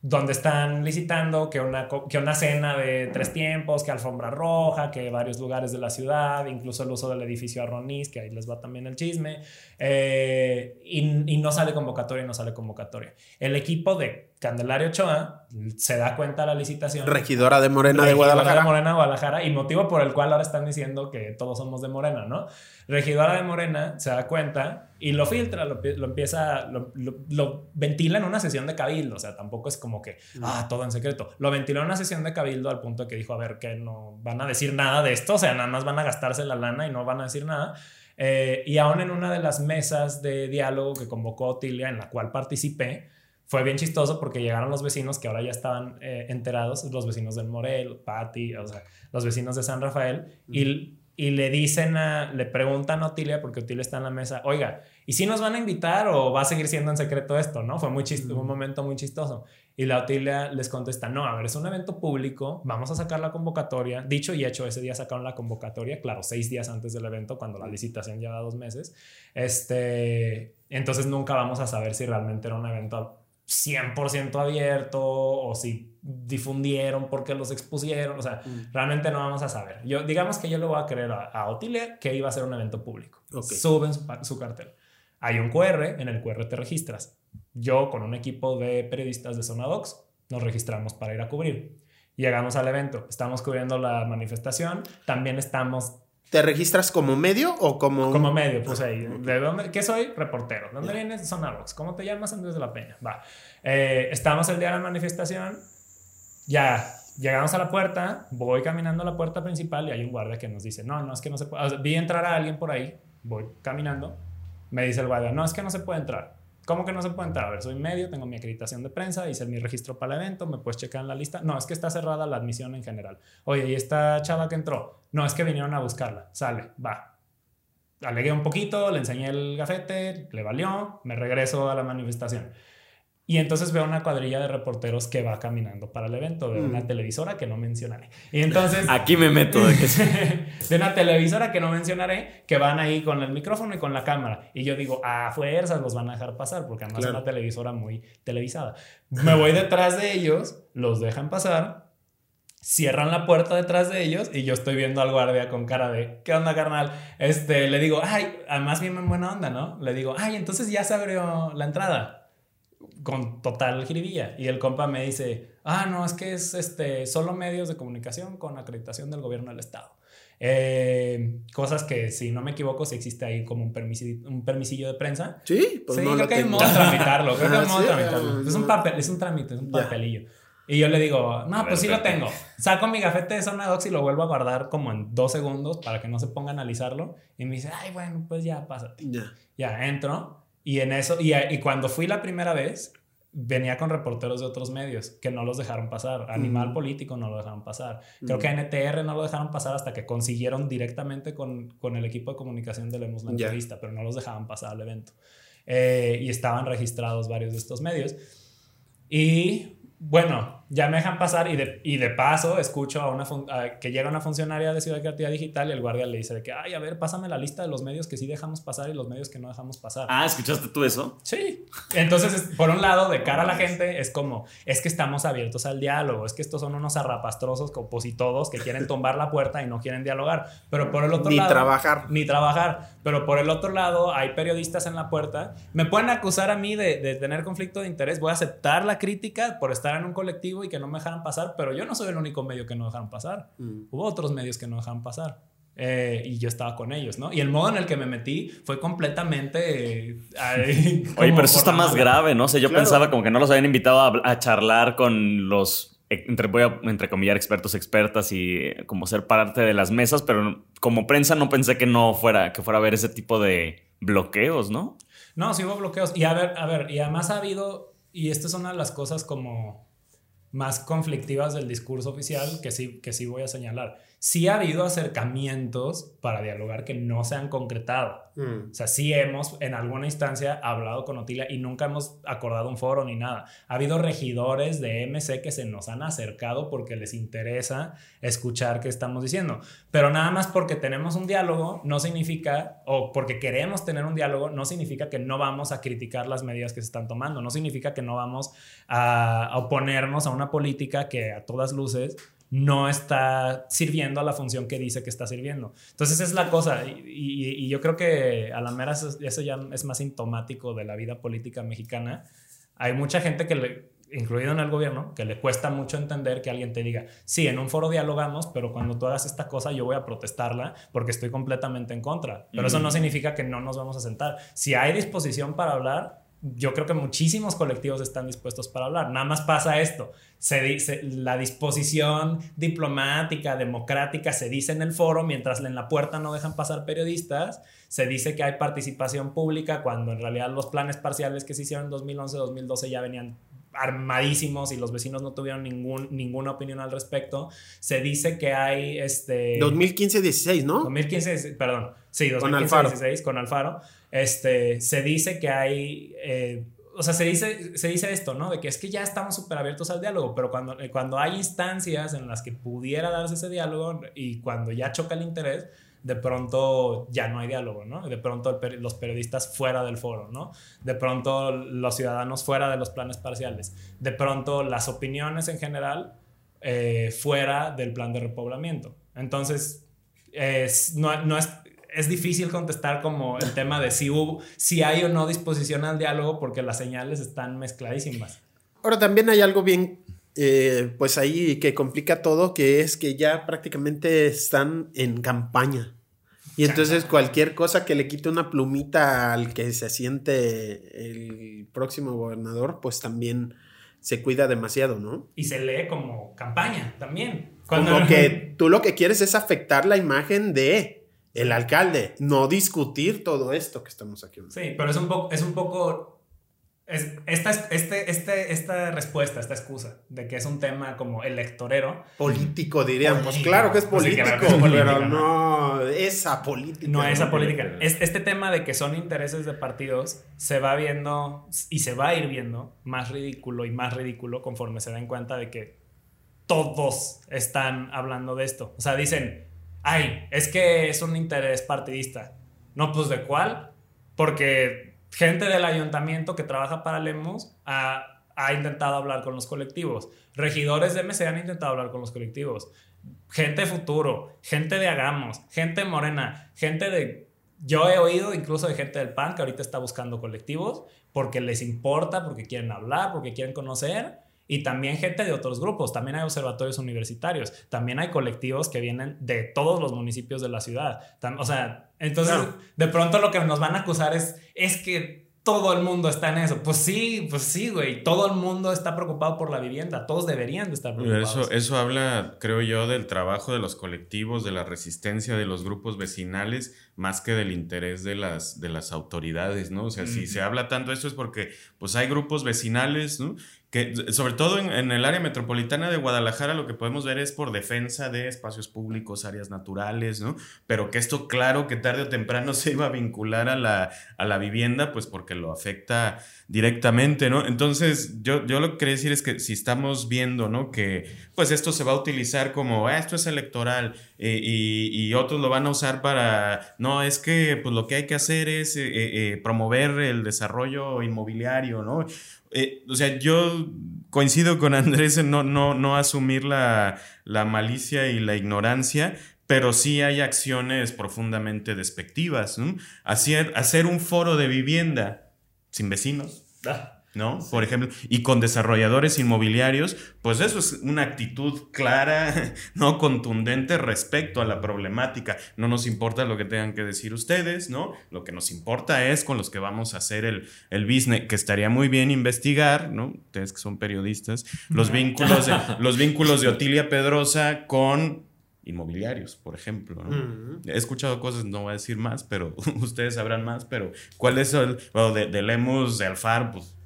donde están licitando que una, que una cena de tres tiempos, que alfombra roja, que varios lugares de la ciudad, incluso el uso del edificio Arronis, que ahí les va también el chisme, eh, y, y, no sale convocatoria y no sale convocatoria. El equipo de Candelario Ochoa se da cuenta de la licitación. Regidora de Morena de Guadalajara. de Morena de Guadalajara, y motivo por el cual ahora están diciendo que todos somos de Morena, ¿no? Regidora de Morena se da cuenta y lo filtra, lo, empieza, lo, ventila en una sesión de cabildo, o sea, tampoco es como que, ah, todo en secreto. Lo ventiló en una sesión de cabildo al punto de que dijo, a ver, que no van a decir nada de esto, o sea, nada más van a gastarse la lana y no van a decir nada. Eh, y aún en una de las mesas de diálogo que convocó Otilia, en la cual participé, fue bien chistoso porque llegaron los vecinos que ahora ya estaban eh, enterados, los vecinos del Morel, Patti, o sea, los vecinos de San Rafael, y y le dicen a, le preguntan a Otilia, porque Otilia está en la mesa, oiga, ¿y si nos van a invitar o va a seguir siendo en secreto esto? ¿No? Fue muy chistoso, un momento muy chistoso. Y la Otilia les contesta, no, a ver, es un evento público, vamos a sacar la convocatoria. Dicho y hecho, ese día sacaron la convocatoria, claro, seis días antes del evento, cuando la licitación lleva dos meses. Este, entonces nunca vamos a saber si realmente era un evento 100% abierto o si difundieron porque los expusieron, o sea, mm. realmente no vamos a saber. Yo digamos que yo le voy a creer a, Otilia que iba a ser un evento público. Suben su, cartel. Hay un QR, en el QR te registras. Yo con un equipo de periodistas de Zona Docs nos registramos para ir a cubrir. Llegamos al evento, estamos cubriendo la manifestación, también estamos ¿Te registras como medio o como.? Como medio, pues ahí. ¿De dónde? ¿Qué soy? Reportero. ¿De dónde vienes? Sonarbox. ¿Cómo te llamas? Andrés de la Peña. Va. Eh, estamos el día de la manifestación. Ya. Llegamos a la puerta. Voy caminando a la puerta principal y hay un guardia que nos dice: No, no, es que no se puede. vi entrar a alguien por ahí. Voy caminando. Me dice el guardia: No, es que no se puede entrar. ¿Cómo que no se puede entrar? A ver, soy medio, tengo mi acreditación de prensa, hice mi registro para el evento, me puedes checar en la lista. No, es que está cerrada la admisión en general. Oye, ¿y esta chava que entró? No, es que vinieron a buscarla. Sale, va. Alegué un poquito, le enseñé el gafete, le valió, me regreso a la manifestación. Y entonces veo una cuadrilla de reporteros que va caminando para el evento, de una mm. televisora que no mencionaré. Y entonces... [laughs] Aquí me meto. De, que... [laughs] de una televisora que no mencionaré, que van ahí con el micrófono y con la cámara. Y yo digo, a fuerzas los van a dejar pasar, porque además es una televisora muy televisada. Me voy detrás de ellos, los dejan pasar, cierran la puerta detrás de ellos y yo estoy viendo al guardia con cara de, ¿qué onda, carnal? Este, le digo, ay, además bien en buena onda, ¿no? Le digo, ay, entonces ya se abrió la entrada con total jiribilla. Y el compa me dice, ah, no, es que es este, solo medios de comunicación con acreditación del gobierno del Estado. Eh, cosas que, si no me equivoco, si existe ahí como un, permisillo, un permisillo de prensa. Sí, pues sí, creo que hay modo de tramitarlo. Creo que hay modo de tramitarlo. Es un papel, es un trámite, es un papelillo. Y yo le digo, no, pues sí lo tengo. Saco mi gafete de zona docs y lo vuelvo a guardar como en dos segundos para que no se ponga a analizarlo. Y me dice, ay, bueno, pues ya, pásate. Ya. Ya, entro. Y en eso, y, y, cuando fui la primera vez, venía con reporteros de otros medios que no los dejaron pasar. Animal Político no lo dejaron pasar. Creo que NTR no lo dejaron pasar hasta que consiguieron directamente con, con el equipo de comunicación de Lemus la entrevista, pero no los dejaban pasar al evento. Eh, y estaban registrados varios de estos medios. Y bueno, ya me dejan pasar y de, y de paso escucho a una que llega una funcionaria de Ciudad Creativa Digital y el guardia le dice de que, ay, a ver, pásame la lista de los medios que sí dejamos pasar y los medios que no dejamos pasar. Ah, ¿escuchaste tú eso? Sí. Entonces, por un lado, de cara a la gente, es como, es que estamos abiertos al diálogo, es que estos son unos arrapastrosos todos que quieren tumbar la puerta y no quieren dialogar. Pero por el otro lado... Ni trabajar. Ni trabajar. Pero por el otro lado, hay periodistas en la puerta. Me pueden acusar a mí de, de tener conflicto de interés. Voy a aceptar la crítica por estar en un colectivo y que no me dejaran pasar, pero yo no soy el único medio que no dejaron pasar. Mm. Hubo otros medios que no dejaron pasar. Eh, y yo estaba con ellos, ¿no? Y el modo en el que me metí fue completamente... [laughs] Oye, pero eso está más grave, ¿no? O sea, yo pensaba como que no los habían invitado a, charlar con los, entre, voy a entrecomillar, expertos, expertas y eh, como ser parte de las mesas, pero como prensa no pensé que no fuera, que fuera a haber ese tipo de bloqueos, ¿no? No, sí hubo bloqueos. Y a ver, a ver, y además ha habido, y estas son las cosas como más conflictivas del discurso oficial que sí, que sí voy a señalar sí ha habido acercamientos para dialogar que no se han concretado. Mm. O sea, sí hemos en alguna instancia hablado con Otilia y nunca hemos acordado un foro ni nada. Ha habido regidores de MC que se nos han acercado porque les interesa escuchar qué estamos diciendo. Pero nada más porque tenemos un diálogo no significa, o porque queremos tener un diálogo, no significa que no vamos a criticar las medidas que se están tomando. No significa que no vamos a oponernos a una política que a todas luces no está sirviendo a la función que dice que está sirviendo. Entonces es la cosa, y, yo creo que a la mera eso, ya es más sintomático de la vida política mexicana. Hay mucha gente que le, incluido en el gobierno, que le cuesta mucho entender que alguien te diga, sí, en un foro dialogamos, pero cuando tú hagas esta cosa yo voy a protestarla porque estoy completamente en contra. Pero eso no significa que no nos vamos a sentar. Si hay disposición para hablar, yo creo que muchísimos colectivos están dispuestos para hablar. Nada más pasa esto. Se dice, la disposición diplomática, democrática, se dice en el foro, mientras en la puerta no dejan pasar periodistas. Se dice que hay participación pública cuando en realidad los planes parciales que se hicieron en 2011-2012 ya venían armadísimos y los vecinos no tuvieron ningún, ninguna opinión al respecto. Se dice que hay este... 2015-16, ¿no? 2015, perdón. Sí, 2015-16 con Alfaro. Este, se dice que hay... Eh, o sea, se dice, se dice esto, ¿no? De que es que ya estamos súper abiertos al diálogo, pero cuando, eh, cuando hay instancias en las que pudiera darse ese diálogo y cuando ya choca el interés, de pronto ya no hay diálogo, ¿no? De pronto los periodistas fuera del foro, ¿no? De pronto los ciudadanos fuera de los planes parciales. De pronto las opiniones en general eh, fuera del plan de repoblamiento. Entonces, es, no, no es, es difícil contestar como el tema de si, hubo, si hay o no disposición al diálogo porque las señales están mezcladísimas. Ahora también hay algo bien eh, pues ahí que complica todo, que es que ya prácticamente están en campaña. Y entonces cualquier cosa que le quite una plumita al que se siente el próximo gobernador, pues también se cuida demasiado, ¿no? Y se lee como campaña también. Cuando... Como que [laughs] tú lo que quieres es afectar la imagen de el alcalde, no discutir todo esto que estamos aquí. Sí, pero es un poco, es un poco es, esta, este, este, esta respuesta, esta excusa de que es un tema como electorero. Político, diríamos. Pues claro que es político, pero no, esa política. No, esa política. este tema de que son intereses de partidos se va viendo y se va a ir viendo más ridículo y más ridículo conforme se den cuenta de que todos están hablando de esto. O sea, dicen, ay, es que es un interés partidista. No, pues de cuál? Porque gente del ayuntamiento que trabaja para Lemos ha, ha, intentado hablar con los colectivos. Regidores de MC han intentado hablar con los colectivos. Gente futuro, gente de Hagamos, gente morena, gente de... Yo he oído incluso de gente del PAN que ahorita está buscando colectivos porque les importa, porque quieren hablar, porque quieren conocer. Y también gente de otros grupos, también hay observatorios universitarios, también hay colectivos que vienen de todos los municipios de la ciudad. O sea, entonces, de pronto lo que nos van a acusar es, es que todo el mundo está en eso. Pues sí, pues sí, güey. Todo el mundo está preocupado por la vivienda. Todos deberían de estar preocupados. Eso, eso habla, creo yo, del trabajo de los colectivos, de la resistencia de los grupos vecinales, más que del interés de las, de las autoridades, ¿no? O sea, si se habla tanto de esto es porque, pues hay grupos vecinales, ¿no? Que sobre todo en, el área metropolitana de Guadalajara lo que podemos ver es por defensa de espacios públicos, áreas naturales, ¿no? Pero que esto claro que tarde o temprano [laughs] se iba a vincular a la, a la vivienda, pues porque lo afecta directamente, ¿no? Entonces yo, yo lo que quería decir es que si estamos viendo, ¿no? Que pues esto se va a utilizar como, ah, esto es electoral eh, y, otros lo van a usar para, no, es que pues lo que hay que hacer es eh, eh, promover el desarrollo inmobiliario, ¿no? Eh, o sea, yo coincido con Andrés en no, no, no asumir la, malicia y la ignorancia, pero sí hay acciones profundamente despectivas. Hacer, hacer un foro de vivienda sin vecinos. Ah. ¿No? Por ejemplo, y con desarrolladores inmobiliarios, pues eso es una actitud clara, [laughs] ¿no? Contundente respecto a la problemática. No nos importa lo que tengan que decir ustedes, ¿no? Lo que nos importa es con los que vamos a hacer el, el business, que estaría muy bien investigar, ¿no? Ustedes que son periodistas, los vínculos de, [laughs] los vínculos de Otilia Pedrosa con inmobiliarios, por ejemplo. He escuchado cosas, no voy a decir más, pero [laughs] ustedes sabrán más, pero ¿cuál es el, bueno, de, de Lemus, de Alfar, pues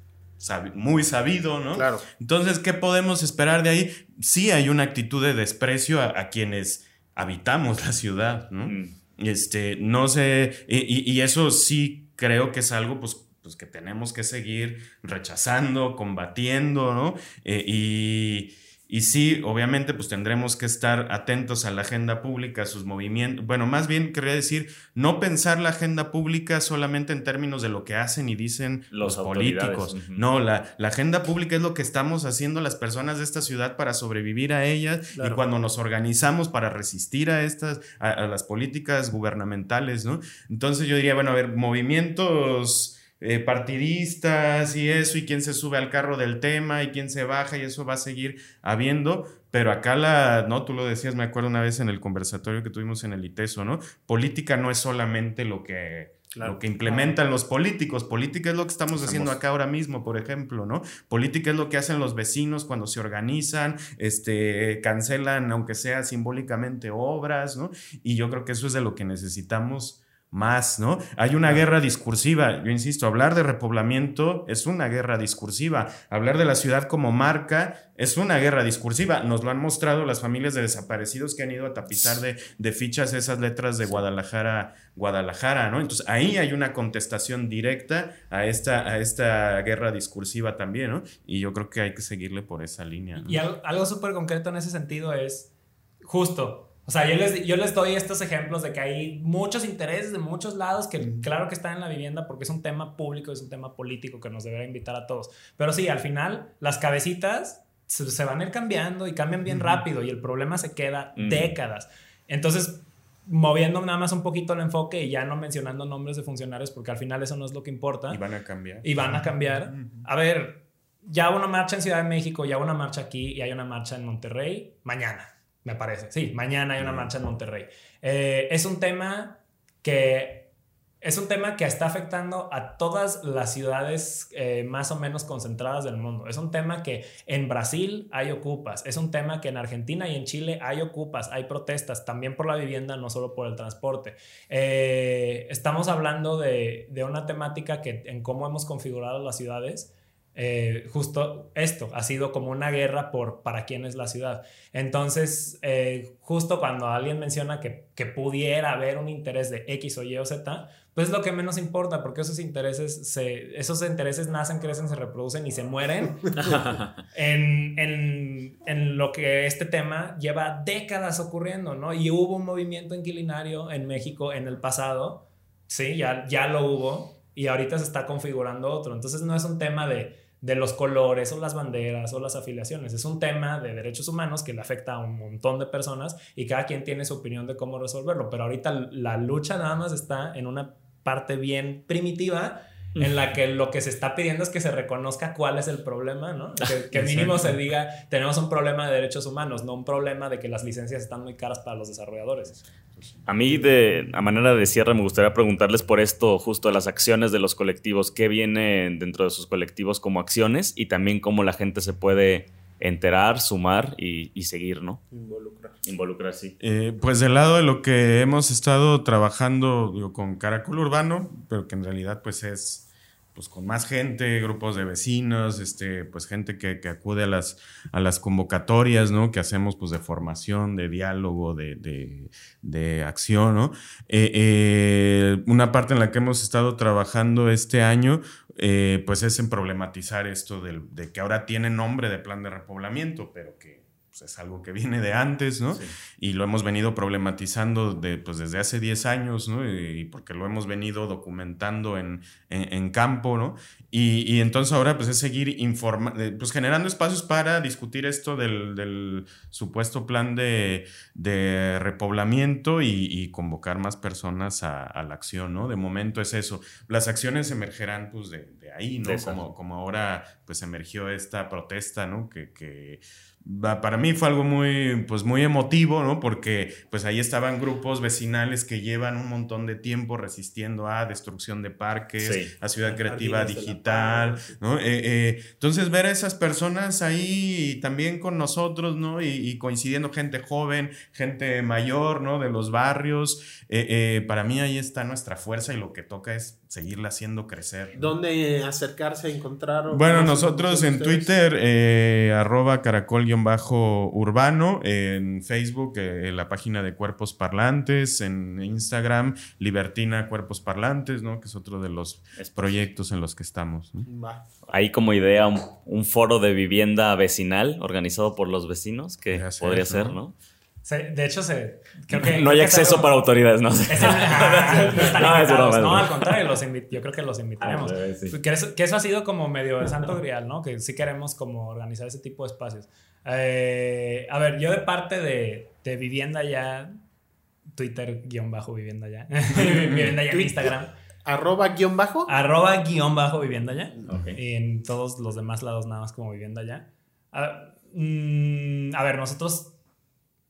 muy sabido, ¿no? Claro. Entonces, ¿qué podemos esperar de ahí? Sí hay una actitud de desprecio a, quienes habitamos la ciudad, ¿no? Mm. Este, no sé, y, eso sí creo que es algo, pues, pues, que tenemos que seguir rechazando, combatiendo, ¿no? Eh, y y sí, obviamente, pues tendremos que estar atentos a la agenda pública, a sus movimientos. Bueno, más bien quería decir, no pensar la agenda pública solamente en términos de lo que hacen y dicen los, políticos. No, la, la, agenda pública es lo que estamos haciendo las personas de esta ciudad para sobrevivir a ellas y cuando nos organizamos para resistir a estas, a las políticas gubernamentales, ¿no? Entonces yo diría, bueno, a ver, movimientos eh, partidistas y eso, y quién se sube al carro del tema y quién se baja, y eso va a seguir habiendo. Pero acá la, no, tú lo decías, me acuerdo una vez en el conversatorio que tuvimos en el ITESO, ¿no? Política no es solamente lo que, lo que implementan los políticos. Política es lo que estamos, haciendo acá ahora mismo, por ejemplo, ¿no? Política es lo que hacen los vecinos cuando se organizan, este, cancelan, aunque sea simbólicamente, obras, ¿no? Y yo creo que eso es de lo que necesitamos más, ¿no? Hay una guerra discursiva, yo insisto, hablar de repoblamiento es una guerra discursiva, hablar de la ciudad como marca es una guerra discursiva, nos lo han mostrado las familias de desaparecidos que han ido a tapizar de, de fichas esas letras de Guadalajara, Guadalajara, ¿no? Entonces ahí hay una contestación directa a esta, a esta guerra discursiva también, ¿no? Y yo creo que hay que seguirle por esa línea. Y algo, algo súper concreto en ese sentido es justo o sea, yo les, yo les doy estos ejemplos de que hay muchos intereses de muchos lados que claro que están en la vivienda porque es un tema público, es un tema político que nos debería invitar a todos. Pero sí, al final las cabecitas se, van a ir cambiando y cambian bien rápido y el problema se queda décadas. Entonces, moviendo nada más un poquito el enfoque y ya no mencionando nombres de funcionarios porque al final eso no es lo que importa. Y van a cambiar. Y van a cambiar. A ver, ya una marcha en Ciudad de México, ya una marcha aquí y hay una marcha en Monterrey mañana, me parece. Sí, mañana hay una marcha en Monterrey. Eh, es un tema que es un tema que está afectando a todas las ciudades eh, más o menos concentradas del mundo. Es un tema que en Brasil hay ocupas, es un tema que en Argentina y en Chile hay ocupas, hay protestas, también por la vivienda, no solo por el transporte. Eh, estamos hablando de, de, una temática que en cómo hemos configurado las ciudades eh, justo esto ha sido como una guerra por para quién es la ciudad. Entonces, eh, justo cuando alguien menciona que, que, pudiera haber un interés de X o Y o Z, pues es lo que menos importa, porque esos intereses, se, esos intereses nacen, crecen, se reproducen y se mueren [laughs] en, en, en, lo que este tema lleva décadas ocurriendo, ¿no? Y hubo un movimiento inquilinario en México en el pasado, sí, ya, ya lo hubo, y ahorita se está configurando otro. Entonces no es un tema de de los colores o las banderas o las afiliaciones. Es un tema de derechos humanos que le afecta a un montón de personas y cada quien tiene su opinión de cómo resolverlo. Pero ahorita la lucha nada más está en una parte bien primitiva en la que lo que se está pidiendo es que se reconozca cuál es el problema, ¿no? Que, que mínimo se diga, tenemos un problema de derechos humanos, no un problema de que las licencias están muy caras para los desarrolladores. A mí, de, a manera de cierre, me gustaría preguntarles por esto, justo de las acciones de los colectivos, qué viene dentro de sus colectivos como acciones y también cómo la gente se puede enterar, sumar y, seguir, ¿no? Involucrar. Involucrar, sí. Eh, pues del lado de lo que hemos estado trabajando con Caracol Urbano, pero que en realidad pues es pues con más gente, grupos de vecinos, este, pues gente que, acude a las, a las convocatorias, ¿no? Que hacemos pues de formación, de diálogo, de, acción, ¿no? Eh, eh, una parte en la que hemos estado trabajando este año, eh, pues es en problematizar esto de que ahora tiene nombre de plan de repoblamiento, pero que pues, es algo que viene de antes, ¿no? Y lo hemos venido problematizando de, pues, desde hace 10 años, ¿no? Y, porque lo hemos venido documentando en, en, campo, ¿no? Y, y, entonces ahora pues es seguir informando, pues generando espacios para discutir esto del, del supuesto plan de, de repoblamiento y, y, convocar más personas a, a, la acción, ¿no? De momento es eso. Las acciones emergerán pues de, de ahí, ¿no? como, como ahora pues emergió esta protesta, ¿no? Que, que para mí fue algo muy, pues muy emotivo, ¿no? Porque pues ahí estaban grupos vecinales que llevan un montón de tiempo resistiendo a destrucción de parques, a ciudad creativa digital, ¿no? Eh, eh, entonces ver a esas personas ahí también con nosotros, ¿no? Y, coincidiendo gente joven, gente mayor, ¿no? De los barrios, eh, para mí ahí está nuestra fuerza y lo que toca es seguirla haciendo crecer. ¿Dónde acercarse a encontrar? Bueno, nosotros en Twitter, eh, arroba caracol-urbano, en Facebook, eh, en la página de Cuerpos Parlantes, en Instagram, Libertina Cuerpos Parlantes, ¿no? Que es otro de los proyectos en los que estamos. Hay como idea un, foro de vivienda vecinal organizado por los vecinos, que podría ser, ¿no? De hecho, se, no hay acceso para autoridades, ¿no? no, al contrario, los yo creo que los invitaremos. Ah, que, eso, ha sido como medio el santo grial, ¿no? Que sí queremos como organizar ese tipo de espacios. Eh, a ver, yo de parte de, de Vivienda Ya, Twitter guion bajo Vivienda Ya, [laughs] Vivienda Ya en Instagram. ¿Arroba guion bajo? Arroba guion bajo Vivienda Ya. Y en todos los demás lados nada más como Vivienda Ya. a mm, ver, nosotros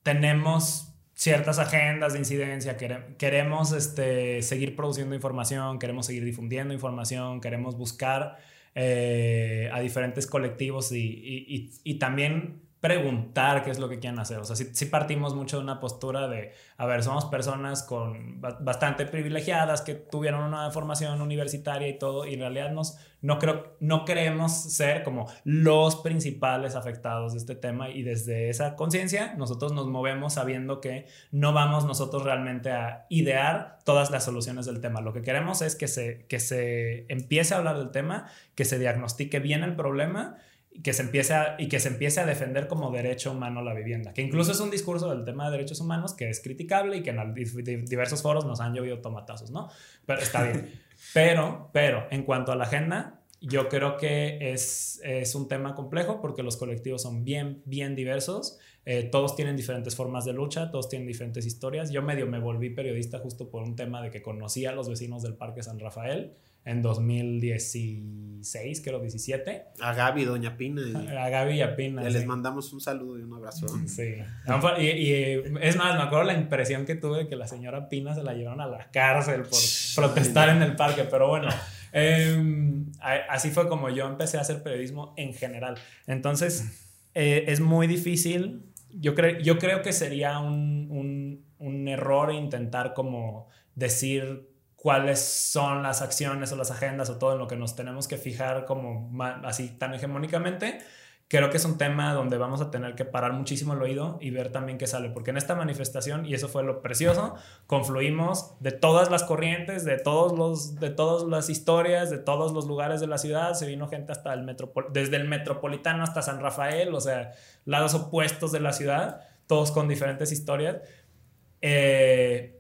tenemos ciertas agendas de incidencia, queremos este, seguir produciendo información, queremos seguir difundiendo información, queremos buscar eh, a diferentes colectivos y, también preguntar qué es lo que quieren hacer. O sea, si partimos mucho de una postura de, a ver, somos personas con bastante privilegiadas que tuvieron una formación universitaria y todo, y en realidad nos, no, creo, no queremos ser como los principales afectados de este tema y desde esa conciencia nosotros nos movemos sabiendo que no vamos nosotros realmente a idear todas las soluciones del tema. Lo que queremos es que se, que se empiece a hablar del tema, que se diagnostique bien el problema que se empiece a, y que se empiece a defender como derecho humano la vivienda, que incluso es un discurso del tema de derechos humanos que es criticable y que en diversos foros nos han llovido tomatazos, ¿no? Pero está bien. [laughs] Pero, pero, en cuanto a la agenda, yo creo que es, es un tema complejo porque los colectivos son bien, bien diversos. Eh, todos tienen diferentes formas de lucha, todos tienen diferentes historias. Yo medio me volví periodista justo por un tema de que conocí a los vecinos del Parque San Rafael en 2016, creo 17. A Gaby, Doña Pina. A Gaby y a Pina. Les mandamos un saludo y un abrazo. [laughs] Sí. Y, es más, me acuerdo la impresión que tuve de que la señora Pina se la llevaron a la cárcel por protestar en el parque, pero bueno. Em, así fue como yo empecé a hacer periodismo en general. Entonces, eh, es muy difícil. Yo, creo yo creo que sería un, un, un error intentar como decir cuáles son las acciones o las agendas o todo en lo que nos tenemos que fijar como así tan hegemónicamente, creo que es un tema donde vamos a tener que parar muchísimo el oído y ver también qué sale, porque en esta manifestación, y eso fue lo precioso, confluimos de todas las corrientes, de, todos los, de todas las historias, de todos los lugares de la ciudad, se vino gente hasta el desde el metropolitano hasta San Rafael, o sea, lados opuestos de la ciudad, todos con diferentes historias. Eh,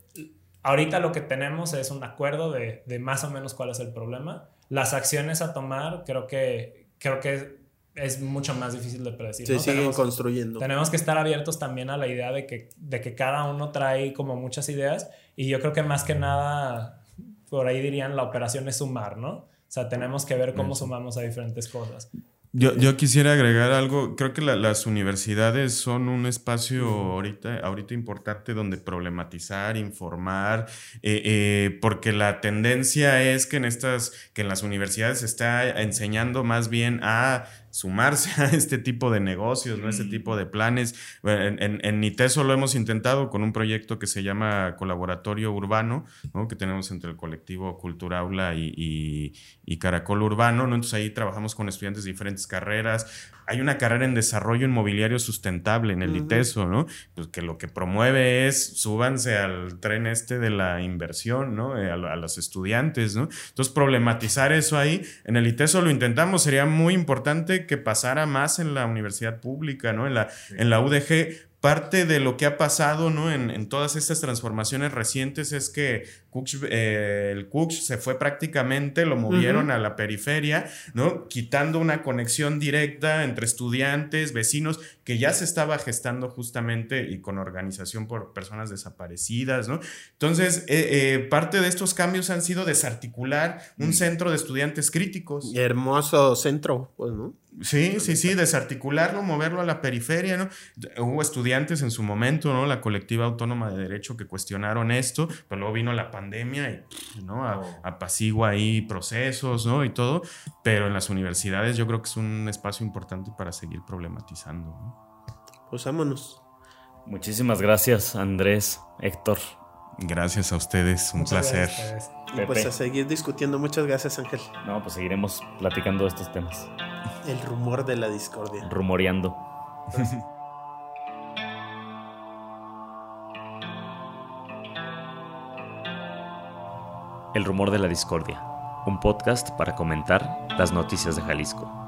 Ahorita lo que tenemos es un acuerdo de, más o menos cuál es el problema. Las acciones a tomar creo que, creo que es mucho más difícil de predecir. Se siguen construyendo. Tenemos que estar abiertos también a la idea de que, de que cada uno trae como muchas ideas y yo creo que más que nada, por ahí dirían, la operación es sumar, ¿no? O sea, tenemos que ver cómo sumamos a diferentes cosas. Yo, yo, quisiera agregar algo. Creo que las universidades son un espacio ahorita, ahorita importante donde problematizar, informar, eh, eh, porque la tendencia es que en estas, que en las universidades se está enseñando más bien a sumarse a este tipo de negocios, ¿no? Este tipo de planes. En, en, en, NITESO lo hemos intentado con un proyecto que se llama Colaboratorio Urbano, ¿no? Que tenemos entre el colectivo Cultura Aula y, y, Caracol Urbano, ¿no? Entonces ahí trabajamos con estudiantes de diferentes carreras hay una carrera en desarrollo inmobiliario sustentable en el ITESO, ¿no? Pues que lo que promueve es súbanse al tren este de la inversión, ¿no? Eh, a, los estudiantes, ¿no? Entonces, problematizar eso ahí, en el ITESO lo intentamos, sería muy importante que pasara más en la universidad pública, ¿no? En la, en la UDG, parte de lo que ha pasado ¿no? en, todas estas transformaciones recientes es que eh, el Cooks se fue prácticamente, lo movieron a la periferia, ¿no? quitando una conexión directa entre estudiantes, vecinos, que ya se estaba gestando justamente y con organización por personas desaparecidas. ¿no? Entonces, eh, eh, parte de estos cambios han sido desarticular un mm. centro de estudiantes críticos. Hermoso centro, pues, ¿no? Sí, sí, sí, desarticularlo, moverlo a la periferia, ¿no? Hubo estudiantes en su momento, ¿no? La colectiva autónoma de derecho que cuestionaron esto, pero luego vino la pandemia y, ¿no? A, apacigua ahí procesos, ¿no? Y todo, pero en las universidades yo creo que es un espacio importante para seguir problematizando, ¿no? Pues vámonos. Muchísimas gracias, Andrés, Héctor. Gracias a ustedes, un placer. Y pues a seguir discutiendo. Muchas gracias, Ángel. No, pues seguiremos platicando de estos temas. El rumor de la discordia. Rumoreando. El rumor de la discordia. Un podcast para comentar las noticias de Jalisco.